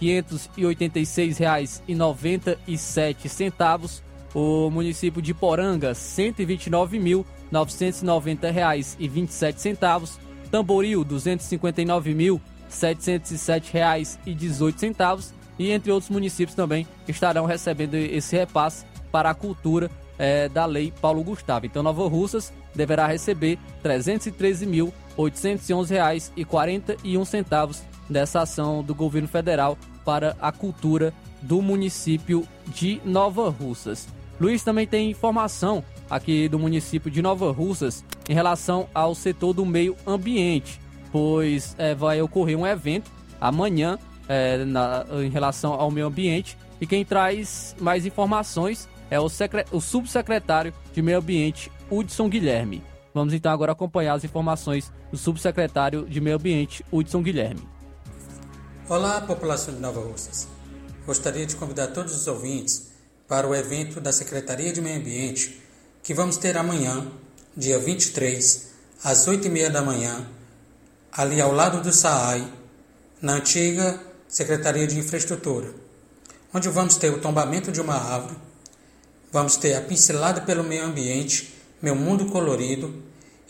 364.586,97. O município de Poranga, R$ 129.990,27. Tamboril, R$ 259.707,18. E entre outros municípios também estarão recebendo esse repasse para a cultura é, da Lei Paulo Gustavo. Então, Nova Russas deverá receber R$ R$ 811,41 dessa ação do governo federal para a cultura do município de Nova Russas. Luiz também tem informação aqui do município de Nova Russas em relação ao setor do meio ambiente, pois é, vai ocorrer um evento amanhã é, na, em relação ao meio ambiente e quem traz mais informações é o, o subsecretário de Meio Ambiente, Hudson Guilherme. Vamos então agora acompanhar as informações do subsecretário de Meio Ambiente, Hudson Guilherme. Olá, população de Nova Russas. Gostaria de convidar todos os ouvintes para o evento da Secretaria de Meio Ambiente que vamos ter amanhã, dia 23, às 8h30 da manhã, ali ao lado do SAAI, na antiga Secretaria de Infraestrutura, onde vamos ter o tombamento de uma árvore, vamos ter a pincelada pelo meio ambiente, meu mundo colorido,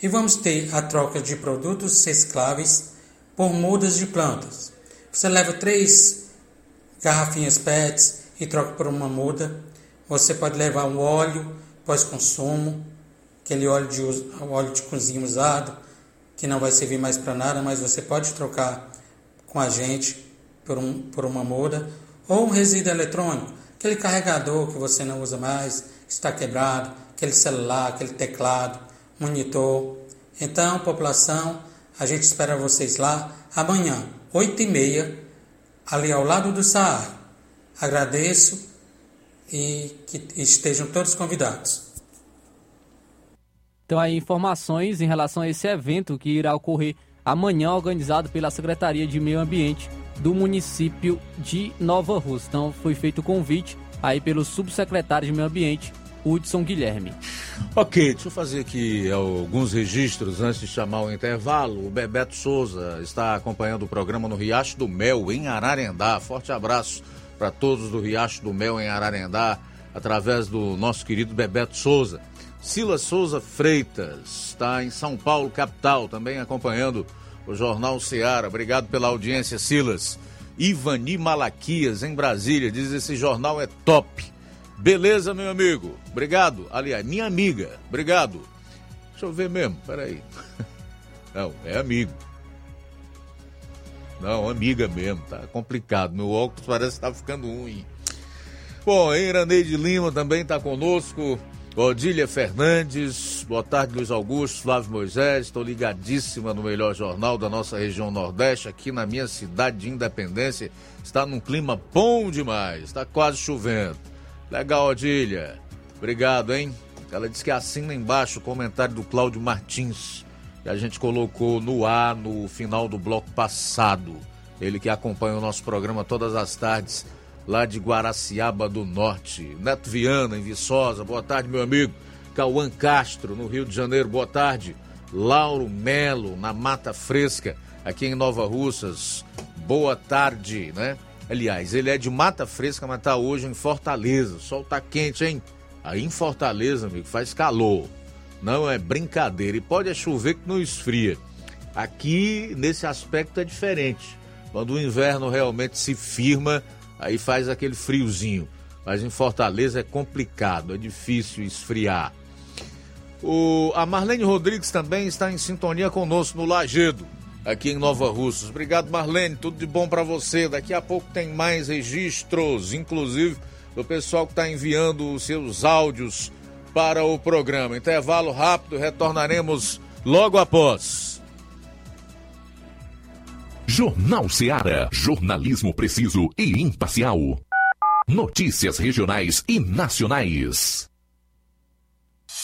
e vamos ter a troca de produtos recicláveis por mudas de plantas. Você leva três garrafinhas PETs e troca por uma muda. Você pode levar um óleo pós-consumo, aquele óleo de, óleo de cozinha usado, que não vai servir mais para nada, mas você pode trocar com a gente por, um, por uma muda, ou um resíduo eletrônico, aquele carregador que você não usa mais, que está quebrado, aquele celular, aquele teclado, monitor. Então, população, a gente espera vocês lá amanhã, 8 e meia, ali ao lado do Saar. Agradeço e que estejam todos convidados. Então, aí, informações em relação a esse evento que irá ocorrer amanhã, organizado pela Secretaria de Meio Ambiente do município de Nova Rússia. Então, foi feito o convite aí pelo subsecretário de Meio Ambiente, Hudson Guilherme. Ok, deixa eu fazer aqui alguns registros antes de chamar o intervalo. O Bebeto Souza está acompanhando o programa no Riacho do Mel, em Ararendá. Forte abraço para todos do Riacho do Mel, em Ararendá, através do nosso querido Bebeto Souza. Silas Souza Freitas está em São Paulo, capital, também acompanhando o Jornal Seara. Obrigado pela audiência, Silas. Ivani Malaquias, em Brasília, diz: esse jornal é top. Beleza, meu amigo? Obrigado. Aliás, minha amiga, obrigado. Deixa eu ver mesmo, peraí. Não, é amigo. Não, amiga mesmo, tá complicado. Meu óculos parece que tá ficando ruim. Bom, Iraneide Lima também está conosco. Odília Fernandes, boa tarde, Luiz Augusto, Flávio Moisés. Estou ligadíssima no melhor jornal da nossa região Nordeste, aqui na minha cidade de Independência. Está num clima bom demais, está quase chovendo. Legal, Odília. Obrigado, hein? Ela disse que assina embaixo o comentário do Cláudio Martins, que a gente colocou no ar no final do bloco passado. Ele que acompanha o nosso programa todas as tardes, lá de Guaraciaba do Norte. Neto Viana, em Viçosa, boa tarde, meu amigo. Cauã Castro, no Rio de Janeiro, boa tarde. Lauro Melo, na Mata Fresca, aqui em Nova Russas, boa tarde, né? Aliás, ele é de Mata Fresca, mas tá hoje em Fortaleza. O sol tá quente, hein? Aí em Fortaleza, amigo, faz calor. Não é brincadeira. E pode é chover que não esfria. Aqui, nesse aspecto, é diferente. Quando o inverno realmente se firma, aí faz aquele friozinho. Mas em Fortaleza é complicado, é difícil esfriar. O, a Marlene Rodrigues também está em sintonia conosco no Lagedo aqui em Nova Russas. Obrigado, Marlene. Tudo de bom para você. Daqui a pouco tem mais registros, inclusive do pessoal que está enviando os seus áudios para o programa. Intervalo rápido, retornaremos logo após. Jornal Seara. Jornalismo preciso e imparcial. Notícias regionais e nacionais.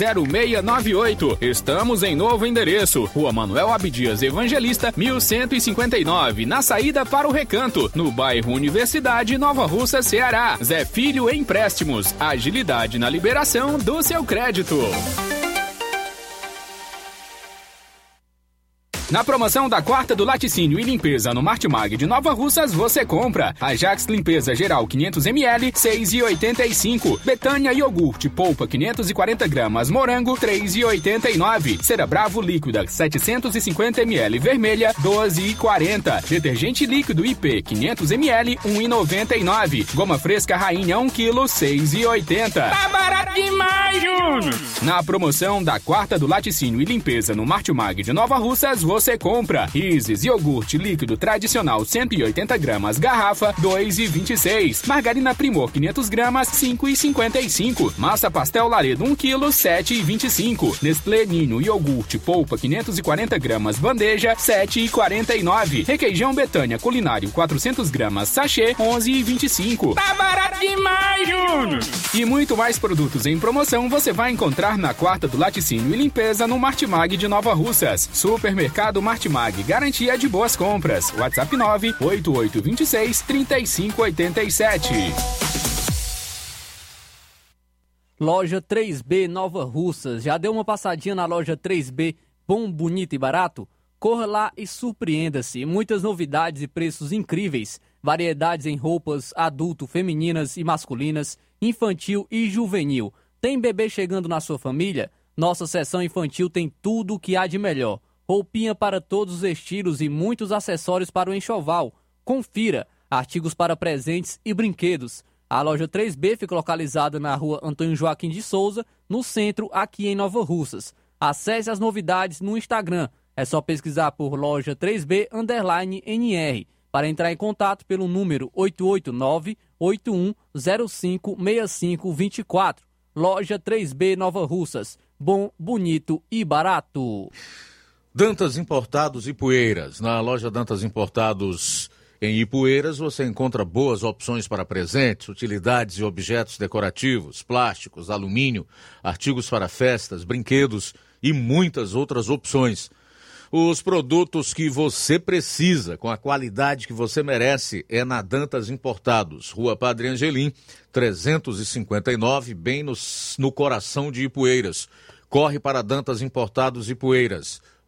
981330698. Estamos em novo endereço. Rua Manuel Abdias Evangelista, 1159, na saída para o Recanto, no bairro Universidade, Nova Russa, Ceará. Zé Filho Empréstimos. Agilidade na liberação do seu crédito. Na promoção da quarta do laticínio e limpeza no Martimag de Nova Russas, você compra Ajax Limpeza Geral 500ml, 6,85. Betânia Iogurte Polpa 540 gramas Morango, 3,89. Cera Bravo Líquida 750ml Vermelha, 12,40. Detergente líquido IP 500ml, 1,99. Goma fresca Rainha 1 kg, 6,80. Tá barato demais, Júnior! Na promoção da quarta do laticínio e limpeza no Martimag de Nova Russas, você compra Isis iogurte líquido tradicional 180 gramas garrafa 2,26. Margarina Primor 500 gramas 5,55. Massa pastel Laredo 1 kg 7,25. Nestlé Ninho iogurte polpa 540 gramas bandeja 7,49. Requeijão Betânia culinário 400 gramas sachê 11,25. Tá barato demais, Júnior! E muito mais produtos em promoção você vai encontrar na quarta do laticínio e limpeza no Martimag de Nova Russas. Supermercado Martimag, garantia de boas compras. WhatsApp 98826 3587. Loja 3B Nova Russas. Já deu uma passadinha na loja 3B Bom, Bonito e Barato? Corra lá e surpreenda-se. Muitas novidades e preços incríveis. Variedades em roupas adulto, femininas e masculinas, infantil e juvenil. Tem bebê chegando na sua família? Nossa seção infantil tem tudo o que há de melhor. Roupinha para todos os estilos e muitos acessórios para o enxoval. Confira artigos para presentes e brinquedos. A loja 3B fica localizada na rua Antônio Joaquim de Souza, no centro, aqui em Nova Russas. Acesse as novidades no Instagram. É só pesquisar por loja 3B underline NR para entrar em contato pelo número 889-8105-6524. Loja 3B Nova Russas. Bom, bonito e barato. Dantas Importados e Poeiras. Na loja Dantas Importados em Ipueiras você encontra boas opções para presentes, utilidades e objetos decorativos, plásticos, alumínio, artigos para festas, brinquedos e muitas outras opções. Os produtos que você precisa, com a qualidade que você merece, é na Dantas Importados, Rua Padre Angelim, 359, bem no, no coração de Ipueiras. Corre para Dantas Importados e Poeiras.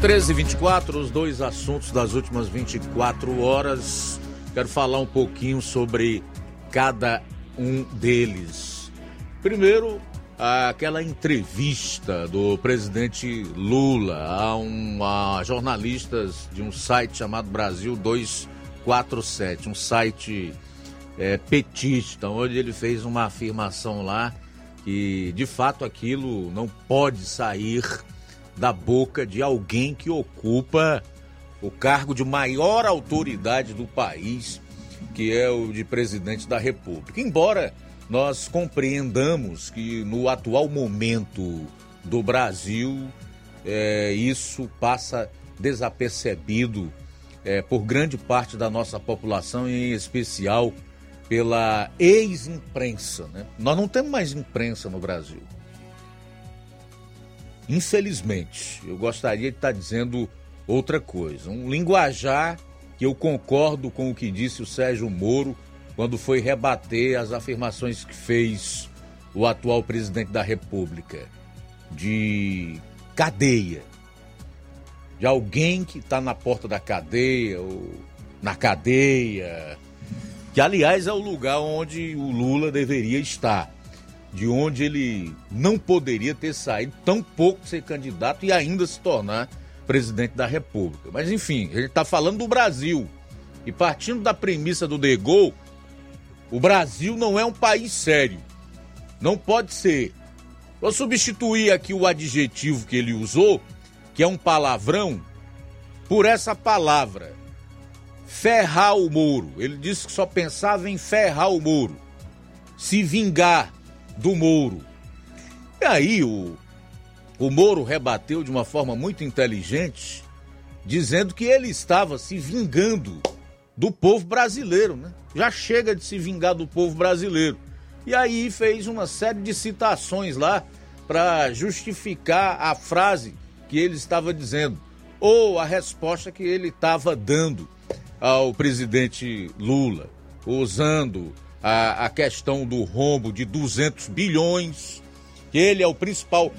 Treze vinte os dois assuntos das últimas 24 horas. Quero falar um pouquinho sobre cada um deles. Primeiro, aquela entrevista do presidente Lula a, um, a jornalistas de um site chamado Brasil 247, um site é, petista, onde ele fez uma afirmação lá que de fato aquilo não pode sair da boca de alguém que ocupa o cargo de maior autoridade do país, que é o de presidente da República. Embora nós compreendamos que no atual momento do Brasil é, isso passa desapercebido é, por grande parte da nossa população, em especial pela ex-imprensa. Né? Nós não temos mais imprensa no Brasil. Infelizmente, eu gostaria de estar dizendo outra coisa. Um linguajar que eu concordo com o que disse o Sérgio Moro quando foi rebater as afirmações que fez o atual presidente da República de cadeia, de alguém que está na porta da cadeia ou na cadeia, que aliás é o lugar onde o Lula deveria estar, de onde ele não poderia ter saído, tão pouco ser candidato e ainda se tornar presidente da República. Mas enfim, gente está falando do Brasil. E partindo da premissa do De Gaulle, o Brasil não é um país sério. Não pode ser. Vou substituir aqui o adjetivo que ele usou, que é um palavrão, por essa palavra. Ferrar o Moro. Ele disse que só pensava em ferrar o Moro. Se vingar do Moro. E aí o, o Moro rebateu de uma forma muito inteligente, dizendo que ele estava se vingando do povo brasileiro, né? Já chega de se vingar do povo brasileiro. E aí fez uma série de citações lá para justificar a frase que ele estava dizendo, ou a resposta que ele estava dando ao presidente Lula, usando a, a questão do rombo de 200 bilhões, que ele é o principal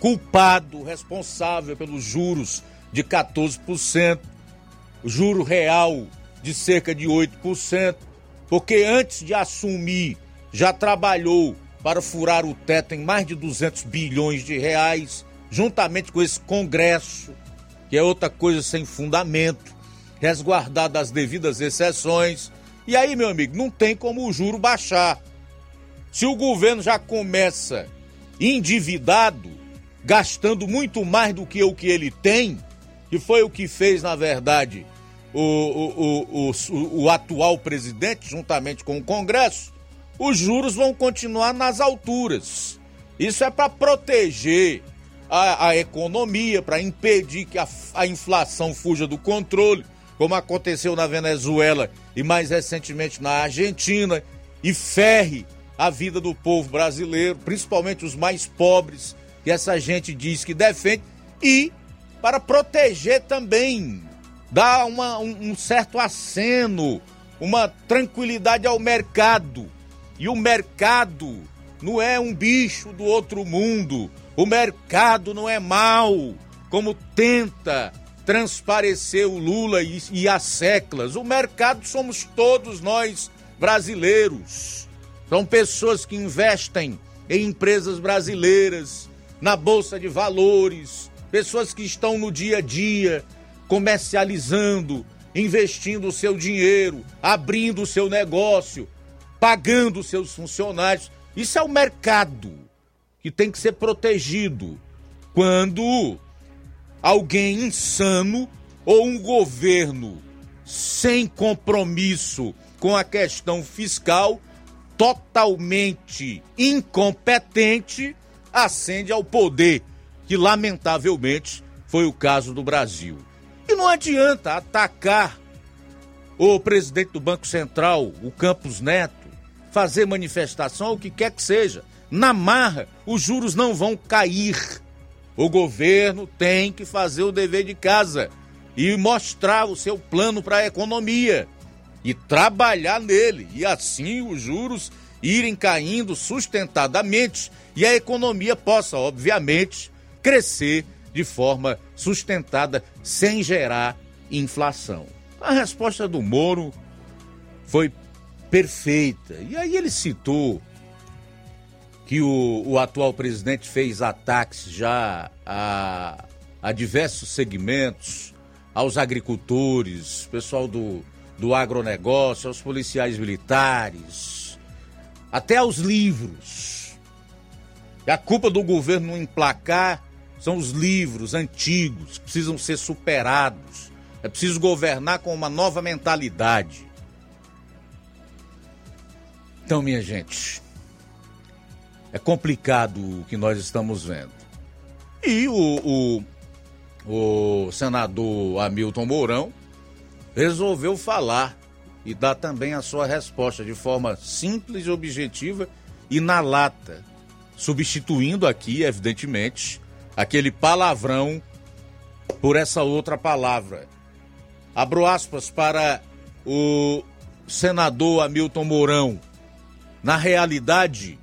culpado, responsável pelos juros de 14%, juro real de cerca de 8%, porque antes de assumir já trabalhou para furar o teto em mais de 200 bilhões de reais, juntamente com esse Congresso, que é outra coisa sem fundamento, resguardado as devidas exceções. E aí, meu amigo, não tem como o juro baixar. Se o governo já começa endividado, gastando muito mais do que o que ele tem, que foi o que fez, na verdade, o, o, o, o, atual presidente, juntamente com o Congresso, os juros vão continuar nas alturas. Isso é para proteger a, a economia, para impedir que a, a inflação fuja do controle, como aconteceu na Venezuela e mais recentemente na Argentina, e ferre a vida do povo brasileiro, principalmente os mais pobres, que essa gente diz que defende, e para proteger também uma, um, um certo aceno, uma tranquilidade ao mercado. E o mercado não é um bicho do outro mundo. O mercado não é mal, como tenta transparecer o Lula e, e as seclas. O mercado somos todos nós brasileiros. São pessoas que investem em empresas brasileiras, na bolsa de valores, pessoas que estão no dia a dia, comercializando, investindo o seu dinheiro, abrindo o seu negócio, pagando seus funcionários. Isso é o mercado que tem que ser protegido quando alguém insano ou um governo sem compromisso com a questão fiscal, totalmente incompetente, ascende ao poder, que lamentavelmente foi o caso do Brasil. E não adianta atacar o presidente do Banco Central, o Campos Neto, fazer manifestação, o que quer que seja. Na marra, os juros não vão cair. O governo tem que fazer o dever de casa e mostrar o seu plano para a economia e trabalhar nele. E assim os juros irem caindo sustentadamente e a economia possa, obviamente, crescer de forma sustentada, sem gerar inflação. A resposta do Moro foi perfeita. E aí ele citou que o, o atual presidente fez ataques já a, a diversos segmentos, aos agricultores, pessoal do, do agronegócio, aos policiais militares, até aos livros. E a culpa do governo não emplacar são os livros antigos, que precisam ser superados. É preciso governar com uma nova mentalidade. Então, minha gente, é complicado o que nós estamos vendo. E o, o, o senador Hamilton Mourão resolveu falar e dar também a sua resposta de forma simples e objetiva e na lata, substituindo aqui, evidentemente, aquele palavrão por essa outra palavra. Abro aspas para o senador Hamilton Mourão. Na realidade,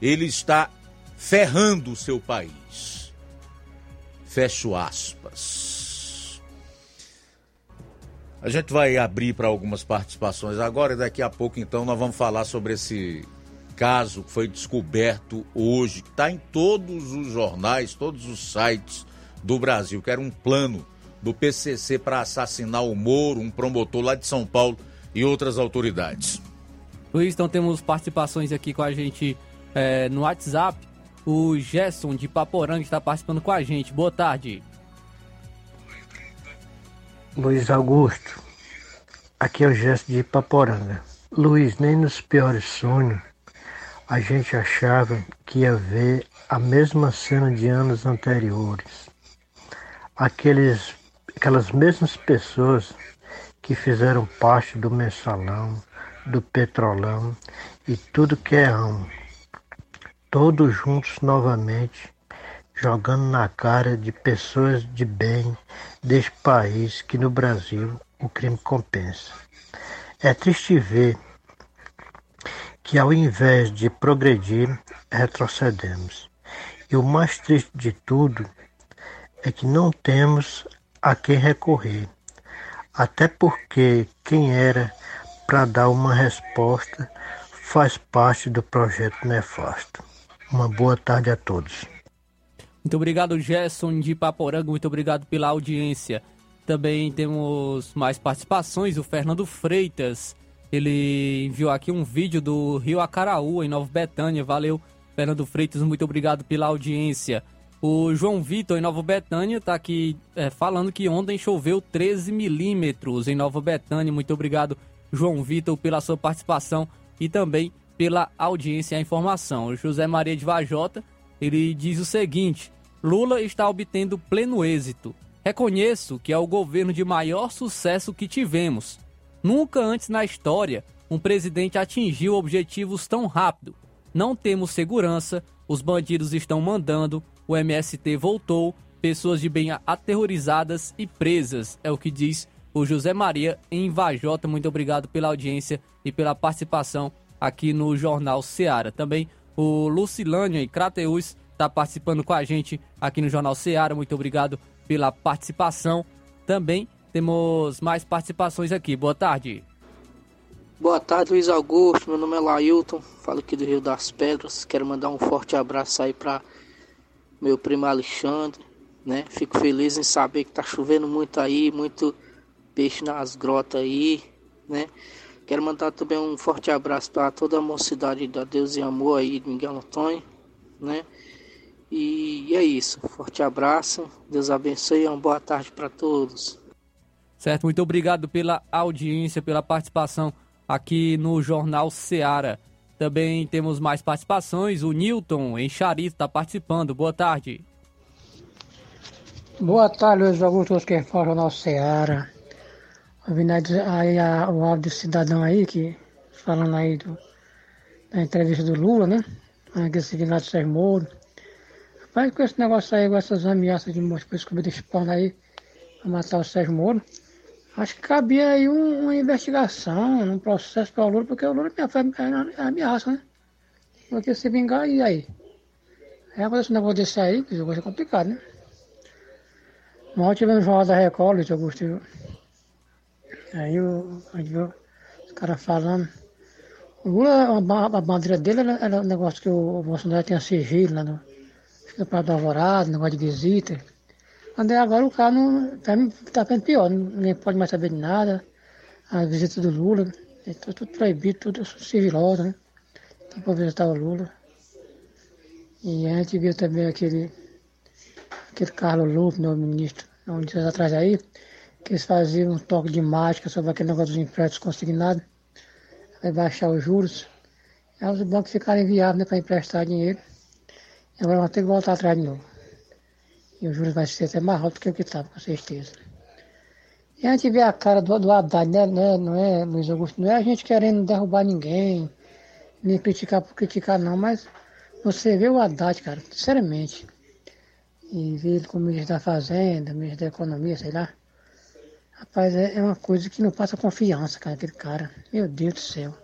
ele está ferrando o seu país. Fecho aspas. A gente vai abrir para algumas participações agora e daqui a pouco então nós vamos falar sobre esse caso que foi descoberto hoje, que está em todos os jornais, todos os sites do Brasil, que era um plano do PCC para assassinar o Moro, um promotor lá de São Paulo e outras autoridades. Luiz, então temos participações aqui com a gente é, no WhatsApp. O Gerson de Paporanga está participando com a gente. Boa tarde. Luiz Augusto, aqui é o Gerson de Paporanga. Luiz, nem nos piores sonhos a gente achava que ia ver a mesma cena de anos anteriores. Aqueles, aquelas mesmas pessoas que fizeram parte do mensalão, do petrolão e tudo que é amo todos juntos novamente, jogando na cara de pessoas de bem deste país que no Brasil o crime compensa. É triste ver que ao invés de progredir, retrocedemos. E o mais triste de tudo é que não temos a quem recorrer, até porque quem era para dar uma resposta faz parte do projeto nefasto. Uma boa tarde a todos. Muito obrigado, Gerson de Paporanga. Muito obrigado pela audiência. Também temos mais participações. O Fernando Freitas, ele enviou aqui um vídeo do Rio Acaraú, em Nova Betânia. Valeu, Fernando Freitas. Muito obrigado pela audiência. O João Vitor, em Nova Betânia, está aqui é, falando que ontem choveu 13 milímetros em Nova Betânia. Muito obrigado, João Vitor, pela sua participação e também pela audiência e a informação. O José Maria de Vajota, ele diz o seguinte: Lula está obtendo pleno êxito. Reconheço que é o governo de maior sucesso que tivemos. Nunca antes na história um presidente atingiu objetivos tão rápido. Não temos segurança, os bandidos estão mandando, o MST voltou, pessoas de bem aterrorizadas e presas, é o que diz o José Maria em Vajota. Muito obrigado pela audiência e pela participação aqui no Jornal Seara. Também o Lucilândia e Crateus está participando com a gente aqui no Jornal Seara. Muito obrigado pela participação. Também temos mais participações aqui. Boa tarde. Boa tarde, Luiz Augusto. Meu nome é Lailton, falo aqui do Rio das Pedras. Quero mandar um forte abraço aí para meu primo Alexandre, né? Fico feliz em saber que tá chovendo muito aí, muito peixe nas grotas aí, né? Quero mandar também um forte abraço para toda a mocidade da Deus e Amor aí de Miguel Antônio, né? E é isso. Forte abraço, Deus abençoe e uma boa tarde para todos. Certo, muito obrigado pela audiência, pela participação aqui no Jornal Seara. Também temos mais participações. O Newton, em Charito, está participando. Boa tarde. Boa tarde, Luiz Augusto, que fala Jornal Seara. Ouvindo aí a, o áudio do cidadão aí, que falando aí do, da entrevista do Lula, né? Aqui seguindo lá do Sérgio Moro. Rapaz, com esse negócio aí, com essas ameaças de morte por escova de espana aí, pra matar o Sérgio Moro, acho que cabia aí um, uma investigação, um processo para o Lula, porque o Lula é ameaça, né? Porque se vingar, e aí? Aí acontece um negócio desse aí, que coisa complicado, né? Mal tivemos Jornal da Record, Luiz Augusto, Aí o, aí viu os caras falando O Lula, a, a bandeira dele era, era um negócio que o, Bolsonaro tinha sigilo lá no, no Prato do Alvorado, negócio de visita. Andei agora o cara não, tá, tá ficando pior, ninguém pode mais saber de nada. A visita do Lula, é tudo, proibido, tudo civiloso, né? Tem para visitar o Lula. E a gente viu também aquele, aquele Carlos Lupe, novo ministro, há uns dias atrás aí, que eles faziam um toque de mágica sobre aquele negócio dos empréstimos consignados, vai baixar os juros. Aí os bancos ficaram inviáveis né, para emprestar dinheiro. E agora vão ter que voltar atrás de novo. E os juros vai ser até mais alto do que o que estava, com certeza. E a gente vê a cara do, do Haddad, né? Não é, não é, Luiz Augusto, não é a gente querendo derrubar ninguém, nem criticar por criticar não, mas você vê o Haddad, cara, sinceramente, e vê ele como ministro da Fazenda, ministro da Economia, sei lá. Rapaz, é, é uma coisa que não passa confiança, cara, aquele cara. Meu Deus do céu.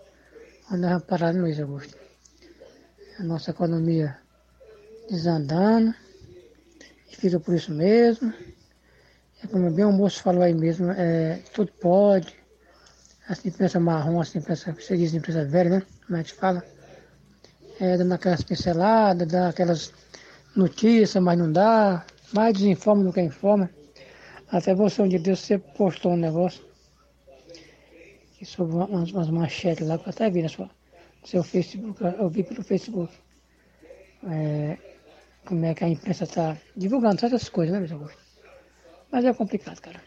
Vamos parar, Luiz Augusto? A nossa economia desandando fica por isso mesmo. É como bem o moço falou aí mesmo, é, tudo pode. Assim pensa marrom, assim pensa, você diz empresa velha, né? Como a gente fala. É, dando aquelas pinceladas, dá aquelas notícias, mas não dá. Mais desinforma do que informa. Até você um dia Deus você postou um negócio. Sobre umas, umas manchetes lá, que eu até vi na sua, no seu Facebook, eu vi pelo Facebook. É, como é que a imprensa está divulgando certas coisas, né, Luiz Augusto? Mas é complicado, cara.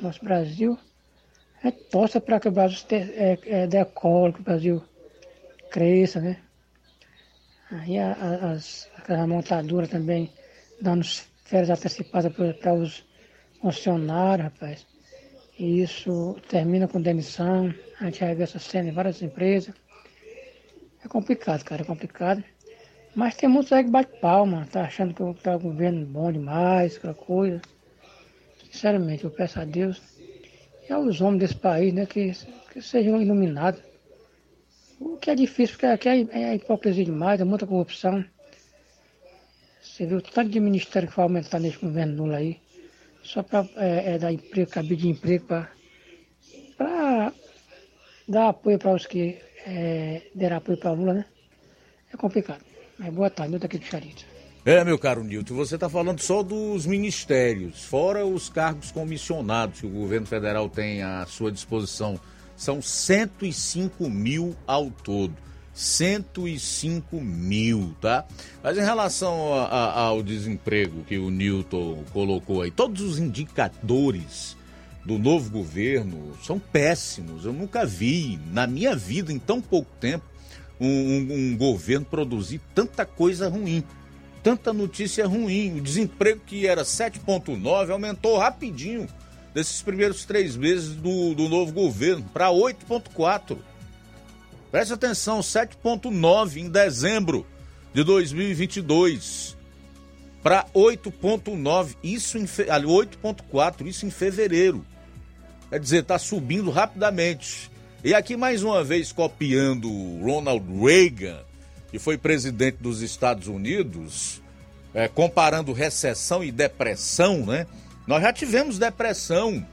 Nosso Brasil é torce para que o Brasil é, é, decole, que o Brasil cresça, né? Aí a, a, as, aquela montadora também dando férias antecipadas para os funcionários, rapaz. E isso termina com demissão. A gente já vê essa cena em várias empresas. É complicado, cara, é complicado. Mas tem muitos aí que bate palma, tá achando que tá o governo bom demais, aquela coisa. Sinceramente, eu peço a Deus e aos homens desse país, né, que, que sejam iluminados. O que é difícil, porque aqui é, é hipocrisia demais, é muita corrupção. Você viu o tanto de ministério que vai aumentar nesse governo Lula aí, só para é, é, dar emprego, cabide de emprego, para dar apoio para os que é, deram apoio para Lula, né? É complicado. Mas boa tarde, eu daqui de Charito. É, meu caro Nilton, você está falando só dos ministérios, fora os cargos comissionados que o governo federal tem à sua disposição. São 105 mil ao todo. 105 mil, tá? Mas em relação a, a, ao desemprego que o Newton colocou aí, todos os indicadores do novo governo são péssimos. Eu nunca vi na minha vida, em tão pouco tempo, um, um, um governo produzir tanta coisa ruim, tanta notícia ruim. O desemprego que era 7,9 aumentou rapidinho desses primeiros três meses do, do novo governo para 8,4. Preste atenção, 7,9 em dezembro de 2022 para 8,9, isso em 8,4, isso em fevereiro. Quer dizer, está subindo rapidamente. E aqui mais uma vez copiando Ronald Reagan, que foi presidente dos Estados Unidos, é, comparando recessão e depressão, né? Nós já tivemos depressão.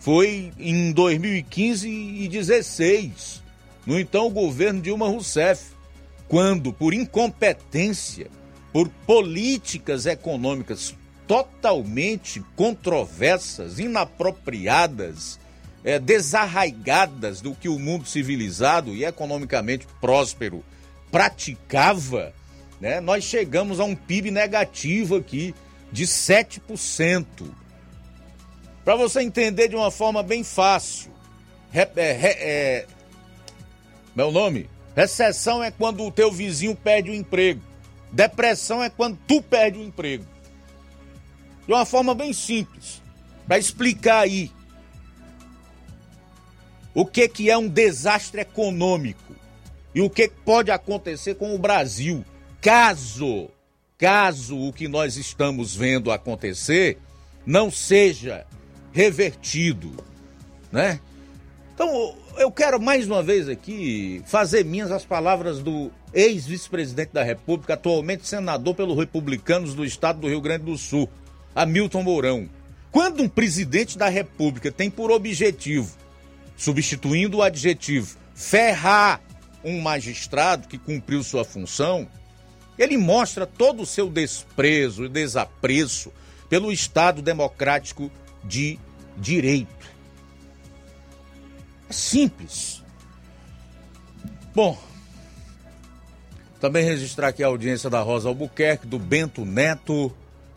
Foi em 2015 e 2016, no então governo Dilma Rousseff, quando, por incompetência, por políticas econômicas totalmente controversas, inapropriadas, é, desarraigadas do que o mundo civilizado e economicamente próspero praticava, né, nós chegamos a um PIB negativo aqui de 7%. Para você entender de uma forma bem fácil, é, é, meu nome? Recessão é quando o teu vizinho perde o emprego. Depressão é quando tu perde o emprego. De uma forma bem simples, para explicar aí o que, que é um desastre econômico e o que pode acontecer com o Brasil caso, caso o que nós estamos vendo acontecer não seja revertido, né? Então, eu quero mais uma vez aqui fazer minhas as palavras do ex-vice-presidente da República, atualmente senador pelos republicanos do estado do Rio Grande do Sul, Hamilton Mourão. Quando um presidente da República tem por objetivo substituindo o adjetivo ferrar um magistrado que cumpriu sua função, ele mostra todo o seu desprezo e desapreço pelo Estado democrático de direito. Simples. Bom, também registrar aqui a audiência da Rosa Albuquerque, do Bento Neto,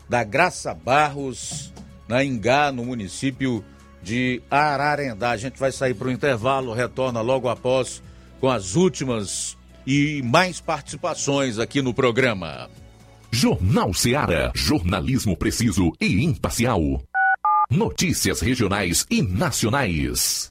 da Graça Barros, na Ingá, no município de Ararendá. A gente vai sair para o intervalo, retorna logo após com as últimas e mais participações aqui no programa. Jornal Seara. Jornalismo preciso e imparcial. Notícias regionais e nacionais.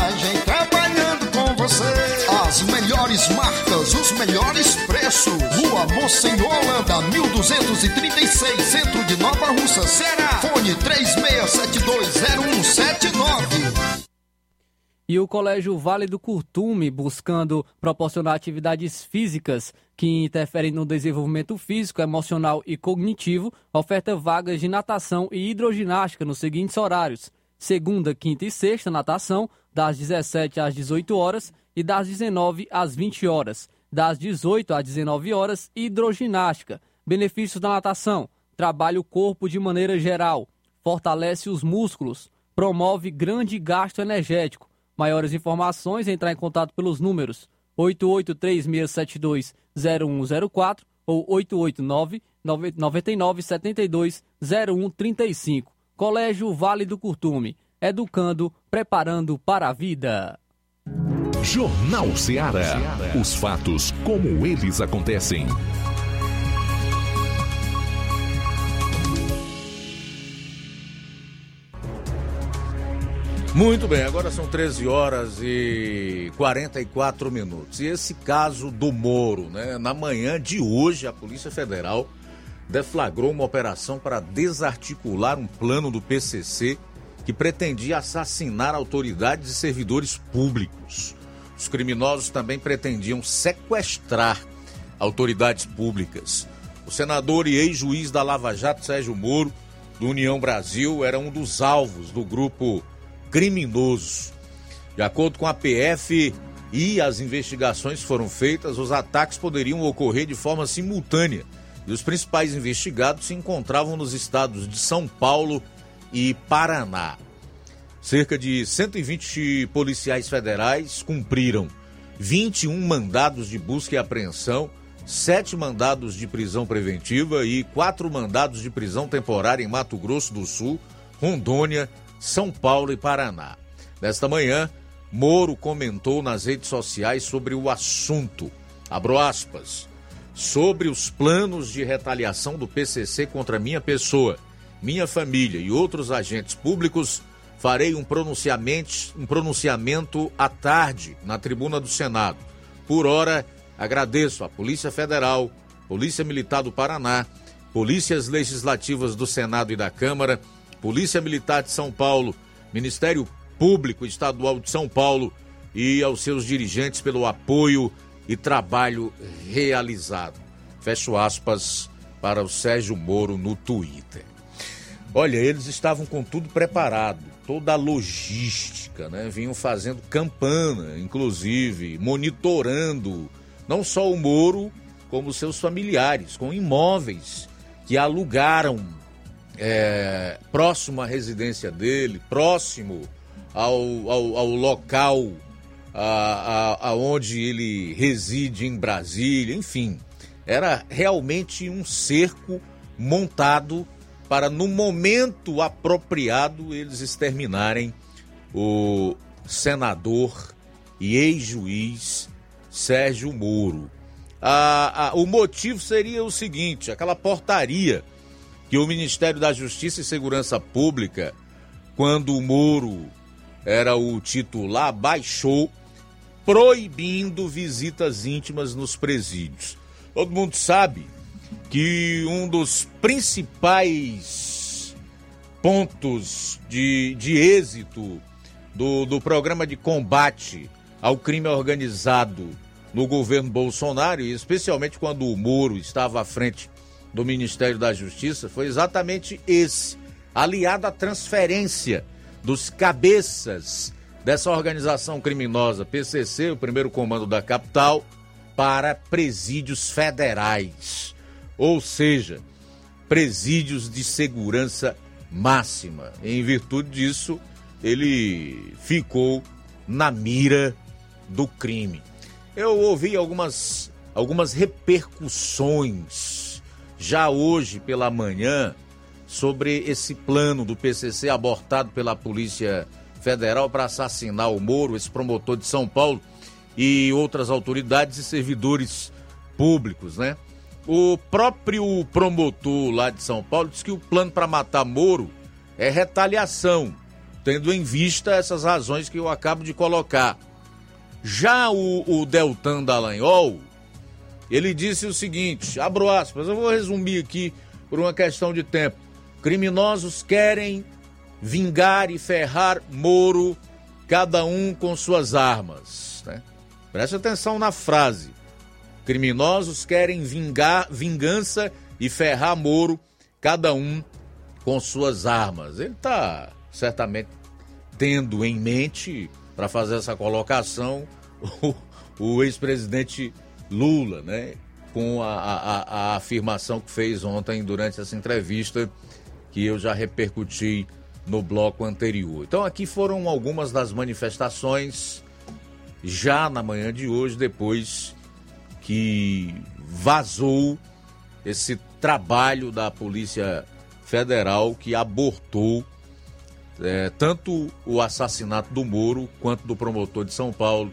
os melhores preços. Rua Monsenhor Holanda, 1236, centro de Nova Russa, Ceará. Fone 36720179. E o Colégio Vale do Curtume, buscando proporcionar atividades físicas que interferem no desenvolvimento físico, emocional e cognitivo, oferta vagas de natação e hidroginástica nos seguintes horários: segunda, quinta e sexta, natação, das 17 às 18 horas e das 19 às 20 horas. Das 18 às 19 horas, hidroginástica. Benefícios da natação: trabalha o corpo de maneira geral, fortalece os músculos, promove grande gasto energético. Maiores informações, entrar em contato pelos números 8836720104 ou 889-9972-0135. Colégio Vale do Curtume, educando, preparando para a vida. Jornal Seara. Os fatos como eles acontecem. Muito bem, agora são 13 horas e 44 minutos. E esse caso do Moro, né? Na manhã de hoje, a Polícia Federal deflagrou uma operação para desarticular um plano do PCC que pretendia assassinar autoridades e servidores públicos. Os criminosos também pretendiam sequestrar autoridades públicas. O senador e ex-juiz da Lava Jato, Sérgio Moro, do União Brasil, era um dos alvos do grupo criminoso. De acordo com a PF e as investigações foram feitas, os ataques poderiam ocorrer de forma simultânea e os principais investigados se encontravam nos estados de São Paulo e Paraná. Cerca de 120 policiais federais cumpriram 21 mandados de busca e apreensão, sete mandados de prisão preventiva e quatro mandados de prisão temporária em Mato Grosso do Sul, Rondônia, São Paulo e Paraná. Nesta manhã, Moro comentou nas redes sociais sobre o assunto. Abro aspas sobre os planos de retaliação do PCC contra minha pessoa, minha família e outros agentes públicos, farei um pronunciamento, um pronunciamento à tarde na tribuna do Senado. Por hora, agradeço à Polícia Federal, Polícia Militar do Paraná, Polícias Legislativas do Senado e da Câmara, Polícia Militar de São Paulo, Ministério Público Estadual de São Paulo e aos seus dirigentes pelo apoio e trabalho realizado. Fecho aspas para o Sérgio Moro no Twitter. Olha, eles estavam com tudo preparado, toda a logística, né? Vinham fazendo campana, inclusive, monitorando não só o Moro, como seus familiares, com imóveis que alugaram é, próximo à residência dele, próximo ao, ao, ao local aonde ele reside em Brasília, enfim. Era realmente um cerco montado para, no momento apropriado, eles exterminarem o senador e ex-juiz Sérgio Moro. o motivo seria o seguinte: aquela portaria que o Ministério da Justiça e Segurança Pública, quando o Moro era o titular, baixou proibindo visitas íntimas nos presídios. Todo mundo sabe que um dos principais pontos de, de êxito do, do programa de combate ao crime organizado no governo Bolsonaro, e especialmente quando o Moro estava à frente do Ministério da Justiça, foi exatamente esse, aliado à transferência dos cabeças dessa organização criminosa PCC, o primeiro comando da capital, para presídios federais, ou seja, presídios de segurança máxima. Em virtude disso, ele ficou na mira do crime. Eu ouvi algumas, algumas repercussões já hoje pela manhã sobre esse plano do PCC abortado pela Polícia Federal para assassinar o Moro, esse promotor de São Paulo e outras autoridades e servidores públicos, né? O próprio promotor lá de São Paulo disse que o plano para matar Moro é retaliação, tendo em vista essas razões que eu acabo de colocar. Já o, o Deltan Dallagnol, ele disse o seguinte, abro aspas, eu vou resumir aqui por uma questão de tempo. Criminosos querem vingar e ferrar Moro, cada um com suas armas. Né? Preste atenção na frase. Criminosos querem vingar, vingança e ferrar Moro, cada um com suas armas. Ele está certamente tendo em mente, para fazer essa colocação, o, o ex-presidente Lula, né? Com a, a, a afirmação que fez ontem durante essa entrevista, que eu já repercuti no bloco anterior. Então aqui foram algumas das manifestações já na manhã de hoje, depois que vazou esse trabalho da Polícia Federal que abortou é, tanto o assassinato do Moro quanto do promotor de São Paulo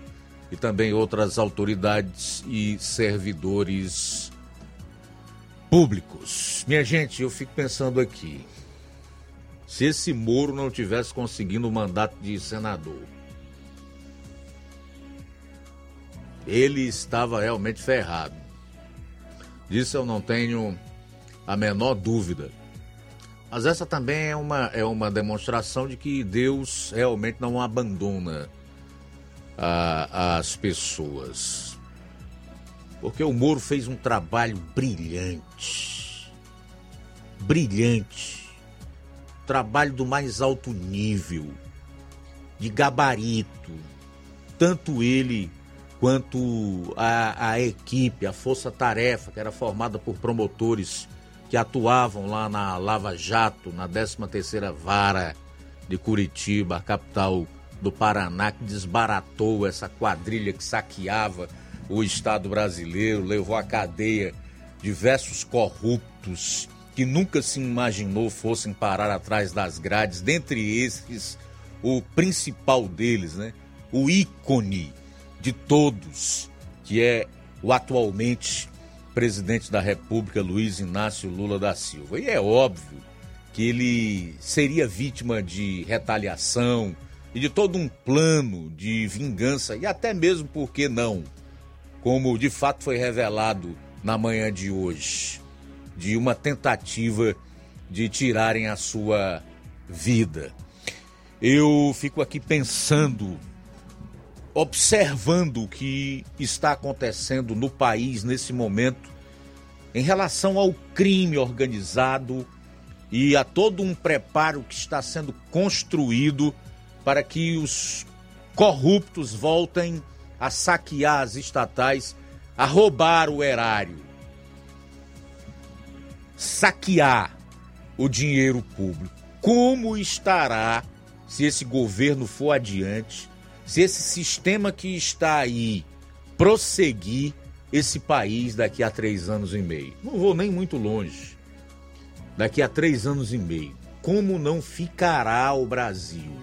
e também outras autoridades e servidores públicos. Minha gente, eu fico pensando aqui se esse Moro não tivesse conseguindo o mandato de senador. Ele estava realmente ferrado. Disso eu não tenho a menor dúvida. Mas essa também é uma, é uma demonstração de que Deus realmente não abandona a, as pessoas. Porque o Moro fez um trabalho brilhante. Brilhante. Trabalho do mais alto nível, de gabarito. Tanto ele quanto a, a equipe, a força-tarefa, que era formada por promotores que atuavam lá na Lava Jato, na 13ª Vara de Curitiba, capital do Paraná, que desbaratou essa quadrilha que saqueava o Estado brasileiro, levou à cadeia diversos corruptos que nunca se imaginou fossem parar atrás das grades, dentre esses o principal deles, né? O ícone de todos, que é o atualmente presidente da República, Luiz Inácio Lula da Silva. E é óbvio que ele seria vítima de retaliação e de todo um plano de vingança, e até mesmo, por que não, como de fato foi revelado na manhã de hoje, de uma tentativa de tirarem a sua vida. Eu fico aqui pensando observando o que está acontecendo no país nesse momento em relação ao crime organizado e a todo um preparo que está sendo construído para que os corruptos voltem a saquear as estatais, a roubar o erário, saquear o dinheiro público. Como estará, se esse governo for adiante, se esse sistema que está aí prosseguir esse país daqui a três anos e meio. Não vou nem muito longe. Daqui a três anos e meio. Como não ficará o Brasil?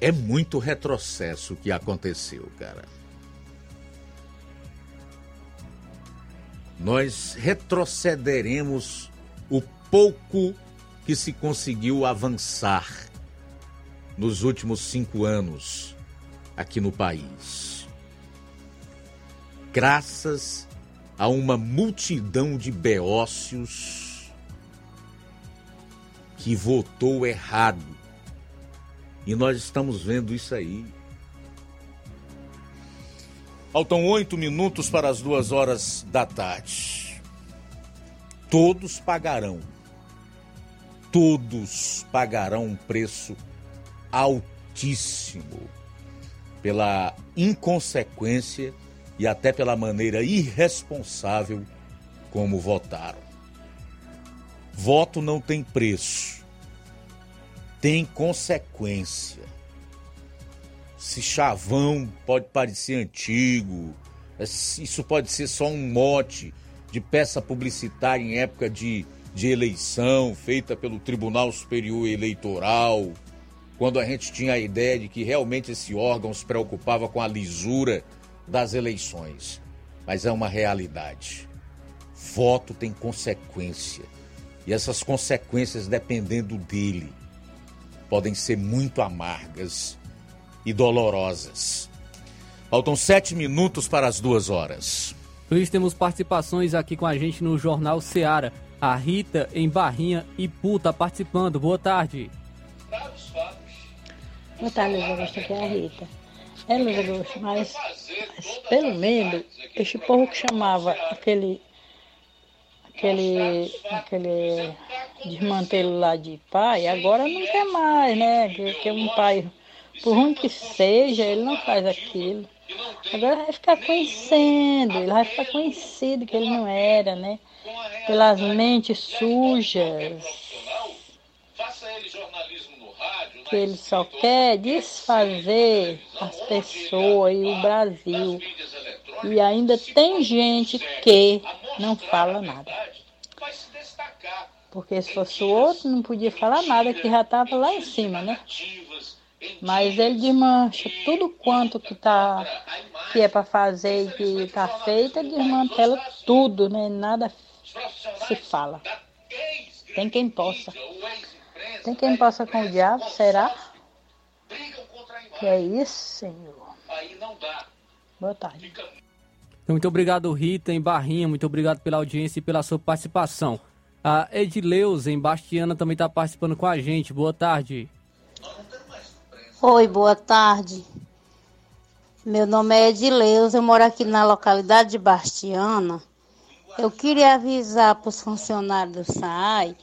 É muito retrocesso o que aconteceu, cara. Nós retrocederemos o pouco que se conseguiu avançar nos últimos cinco anos aqui no país. Graças a uma multidão de beócios que votou errado. E nós estamos vendo isso aí. Faltam oito minutos para as duas horas da tarde. Todos pagarão todos pagarão um preço altíssimo pela inconsequência e até pela maneira irresponsável como votaram. Voto não tem preço, tem consequência. Se chavão pode parecer antigo, isso pode ser só um mote de peça publicitária em época de de eleição feita pelo Tribunal Superior Eleitoral, quando a gente tinha a ideia de que realmente esse órgão se preocupava com a lisura das eleições. Mas é uma realidade. Voto tem consequência. E essas consequências, dependendo dele, podem ser muito amargas e dolorosas. Faltam sete minutos para as duas horas. Luiz, temos participações aqui com a gente no Jornal Seara. A Rita em Barrinha e Puta participando. Boa tarde. Boa tarde, Luiz Augusto. Aqui é a Rita. É, Luiz Augusto, mas, mas pelo menos esse povo que chamava aquele aquele aquele desmantelo lá de pai, agora não quer mais, né? Que, que um pai, por ruim que seja, ele não faz aquilo. Agora vai ficar conhecendo, ele vai ficar conhecido que ele não era, né? pelas mentes sujas, que ele só quer desfazer as pessoas e o Brasil. E ainda tem gente que não fala nada. Porque se fosse o outro, não podia falar nada, que já estava lá em cima, né? Mas ele desmancha tudo quanto que, tá, que é para fazer e que está feito, ele desmantela tudo, né? Nada se fala. Tem quem possa. Tem quem possa com o diabo, será? Que é isso, Senhor. Boa tarde. Muito obrigado, Rita, em Barrinha. Muito obrigado pela audiência e pela sua participação. A Edileuza, em Bastiana, também está participando com a gente. Boa tarde. Oi, boa tarde. Meu nome é Edileuza, eu moro aqui na localidade de Bastiana. Eu queria avisar para os funcionários do SAI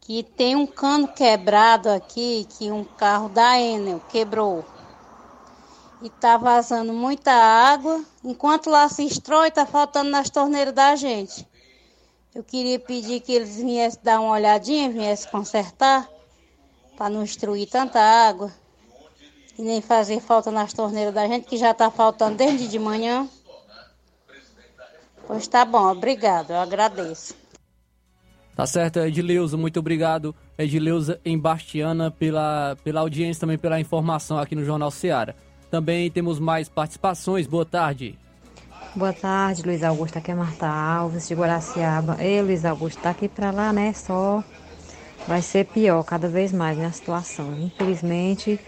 que tem um cano quebrado aqui, que um carro da Enel quebrou. E tá vazando muita água. Enquanto lá se estrói, tá faltando nas torneiras da gente. Eu queria pedir que eles viessem dar uma olhadinha, viessem consertar, para não destruir tanta água. E nem fazer falta nas torneiras da gente, que já tá faltando desde de manhã. Pois tá bom, obrigado, eu agradeço. Tá certo, Edileuza, muito obrigado, Edileuza em Bastiana, pela, pela audiência, também pela informação aqui no Jornal Seara. Também temos mais participações, boa tarde. Boa tarde, Luiz Augusto, aqui é Marta Alves, de Guaraciaba. Ei, Luiz Augusto, tá aqui pra lá, né, só vai ser pior cada vez mais, né, a situação. Infelizmente,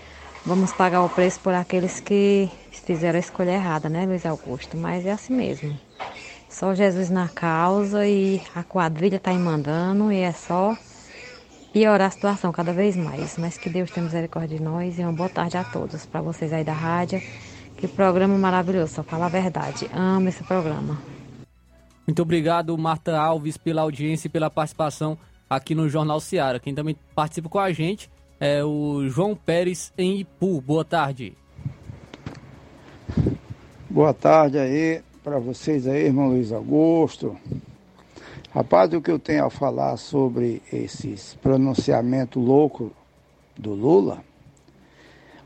vamos pagar o preço por aqueles que fizeram a escolha errada, né, Luiz Augusto? Mas é assim mesmo. Só Jesus na causa e a quadrilha tá mandando e é só piorar a situação cada vez mais. Mas que Deus tenha misericórdia de nós e uma boa tarde a todos. Para vocês aí da rádio. Que programa maravilhoso, só fala a verdade. Amo esse programa. Muito obrigado, Marta Alves, pela audiência e pela participação aqui no Jornal Seara. Quem também participa com a gente é o João Pérez em Ipu. Boa tarde. Boa tarde aí para vocês aí, irmão Luiz Augusto. Rapaz, o que eu tenho a falar sobre esses pronunciamentos loucos do Lula,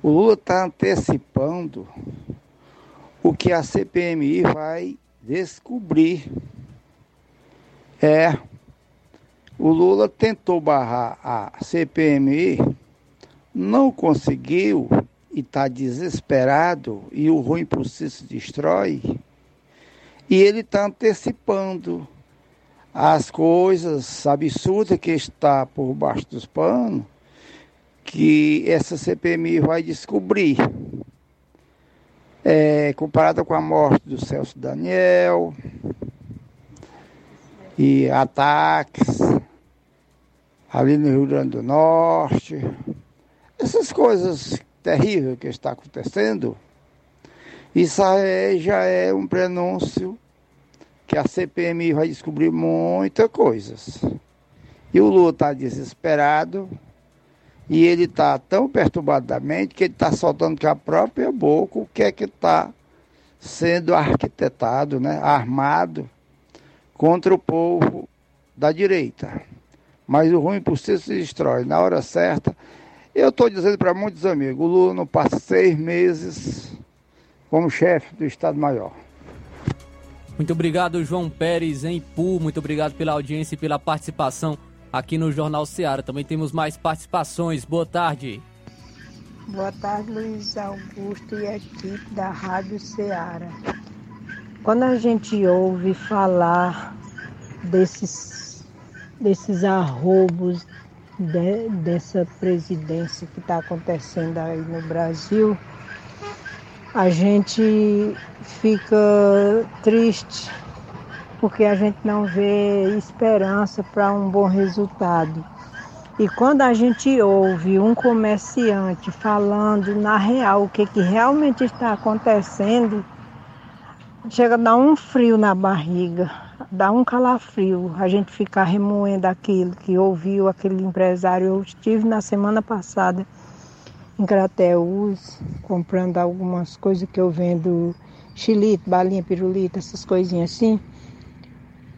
o Lula está antecipando o que a CPMI vai descobrir. É, o Lula tentou barrar a CPMI, não conseguiu e está desesperado e o ruim por si se destrói. E ele está antecipando as coisas absurdas que está por baixo dos panos, que essa CPMI vai descobrir. É, comparada com a morte do Celso Daniel e ataques ali no Rio Grande do Norte, essas coisas terríveis que está acontecendo, isso já é um prenúncio que a CPMI vai descobrir muitas coisas. E o Lula está desesperado e ele está tão perturbado da mente que ele está soltando com a própria boca o que é que está sendo arquitetado, né, armado contra o povo da direita. Mas o ruim por si se destrói. Na hora certa, eu estou dizendo para muitos amigos, o Lula não passa seis meses como chefe do Estado-Maior. Muito obrigado, João Pérez, em Ipu. Muito obrigado pela audiência e pela participação aqui no Jornal Seara. Também temos mais participações. Boa tarde. Boa tarde, Luiz Augusto e a equipe da Rádio Seara. Quando a gente ouve falar desses, desses arrobos de, dessa presidência que está acontecendo aí no Brasil, a gente fica triste porque a gente não vê esperança para um bom resultado. E quando a gente ouve um comerciante falando na real o que, que realmente está acontecendo, chega a dar um frio na barriga, dá um calafrio, a gente ficar remoendo aquilo que ouviu aquele empresário. Eu estive na semana passada em Crateus, comprando algumas coisas que eu vendo, xilito, balinha, pirulito, essas coisinhas assim.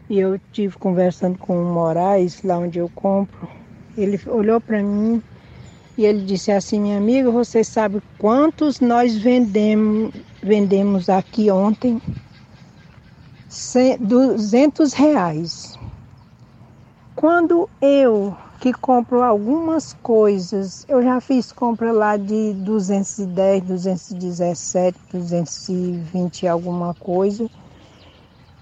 E eu tive conversando com o Moraes, lá onde eu compro. Ele olhou para mim e ele disse assim, minha amiga, você sabe quantos nós vendemos, vendemos aqui ontem? 200 reais. Quando eu que compro algumas coisas. Eu já fiz compra lá de 210, 217, 220 alguma coisa.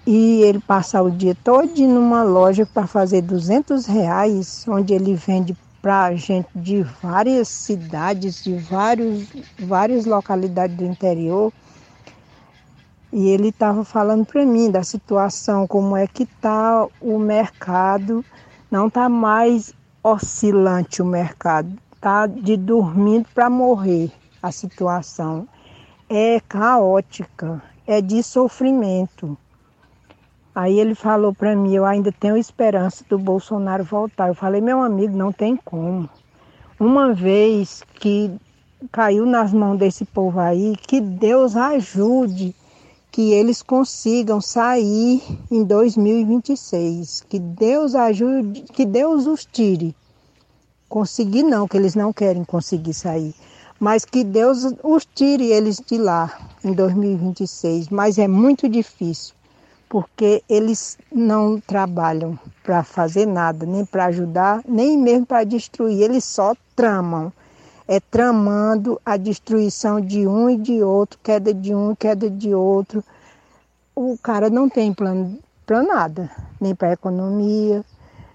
E ele passa o dia todo numa loja para fazer 200 reais, onde ele vende para gente de várias cidades, de vários, várias localidades do interior. E ele estava falando para mim da situação, como é que está o mercado Não está mais oscilante o mercado, está de dormindo para morrer a situação. É caótica, é de sofrimento. Aí ele falou para mim, eu ainda tenho esperança do Bolsonaro voltar. Eu falei, meu amigo, não tem como. Uma vez que caiu nas mãos desse povo aí, que Deus ajude que eles consigam sair em 2026. Que Deus ajude, que Deus os tire. Conseguir não, que eles não querem conseguir sair. Mas que Deus os tire eles de lá em 2026. Mas é muito difícil, porque eles não trabalham para fazer nada, nem para ajudar, nem mesmo para destruir. Eles só tramam é, tramando a destruição de um e de outro, queda de um, queda de outro. O cara não tem plano para nada, nem para a economia,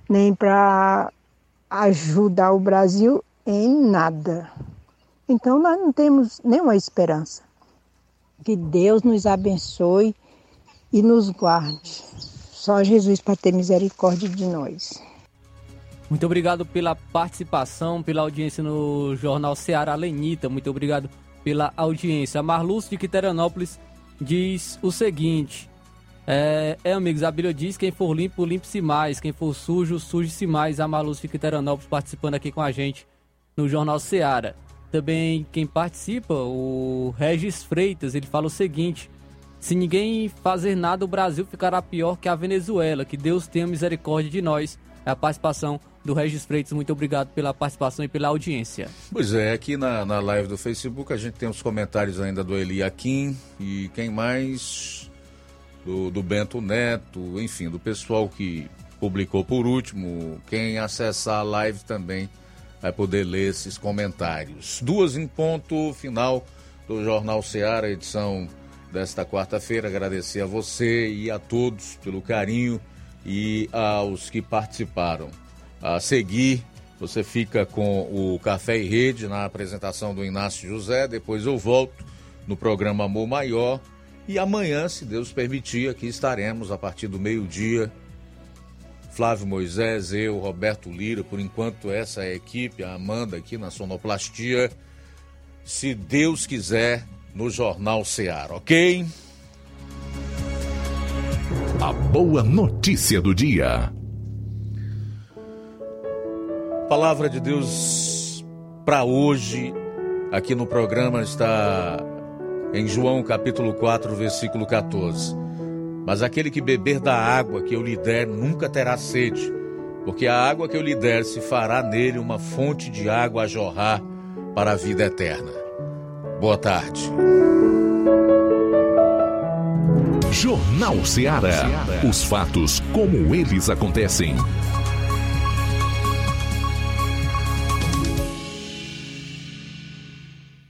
nem para ajudar o Brasil em nada. Então nós não temos nenhuma esperança. Que Deus nos abençoe e nos guarde. Só Jesus para ter misericórdia de nós. Muito obrigado pela participação, pela audiência no Jornal Ceará Lenita. Muito obrigado pela audiência. A Marluz de Quiteranópolis diz o seguinte: é, é, amigos, a Bíblia diz: quem for limpo, limpe-se mais. Quem for sujo, suje-se mais. A Marluz de Quiteranópolis participando aqui com a gente no Jornal Ceará. Também quem participa, o Regis Freitas, ele fala o seguinte: se ninguém fazer nada, o Brasil ficará pior que a Venezuela. Que Deus tenha misericórdia de nós. É a participação do Regis Freitas. Muito obrigado pela participação e pela audiência. Pois é, aqui na, na live do Facebook a gente tem os comentários ainda do Eli Aquim e quem mais? Do, do Bento Neto, enfim, do pessoal que publicou por último. Quem acessar a live também vai poder ler esses comentários. Duas em ponto final do Jornal Ceará, edição desta quarta-feira. Agradecer a você e a todos pelo carinho e aos que participaram a seguir. Você fica com o Café e Rede na apresentação do Inácio José. Depois eu volto no programa Amor Maior. E amanhã, se Deus permitir, aqui estaremos a partir do meio-dia. Flávio Moisés, eu, Roberto Lira, por enquanto essa é a equipe, a Amanda aqui na Sonoplastia. Se Deus quiser, no Jornal Ceará, ok? A boa notícia do dia. Palavra de Deus para hoje aqui no programa está em João capítulo 4, versículo 14. Mas aquele que beber da água que eu lhe der nunca terá sede, porque a água que eu lhe der se fará nele uma fonte de água a jorrar para a vida eterna. Boa tarde. Jornal Ceará. Os fatos como eles acontecem.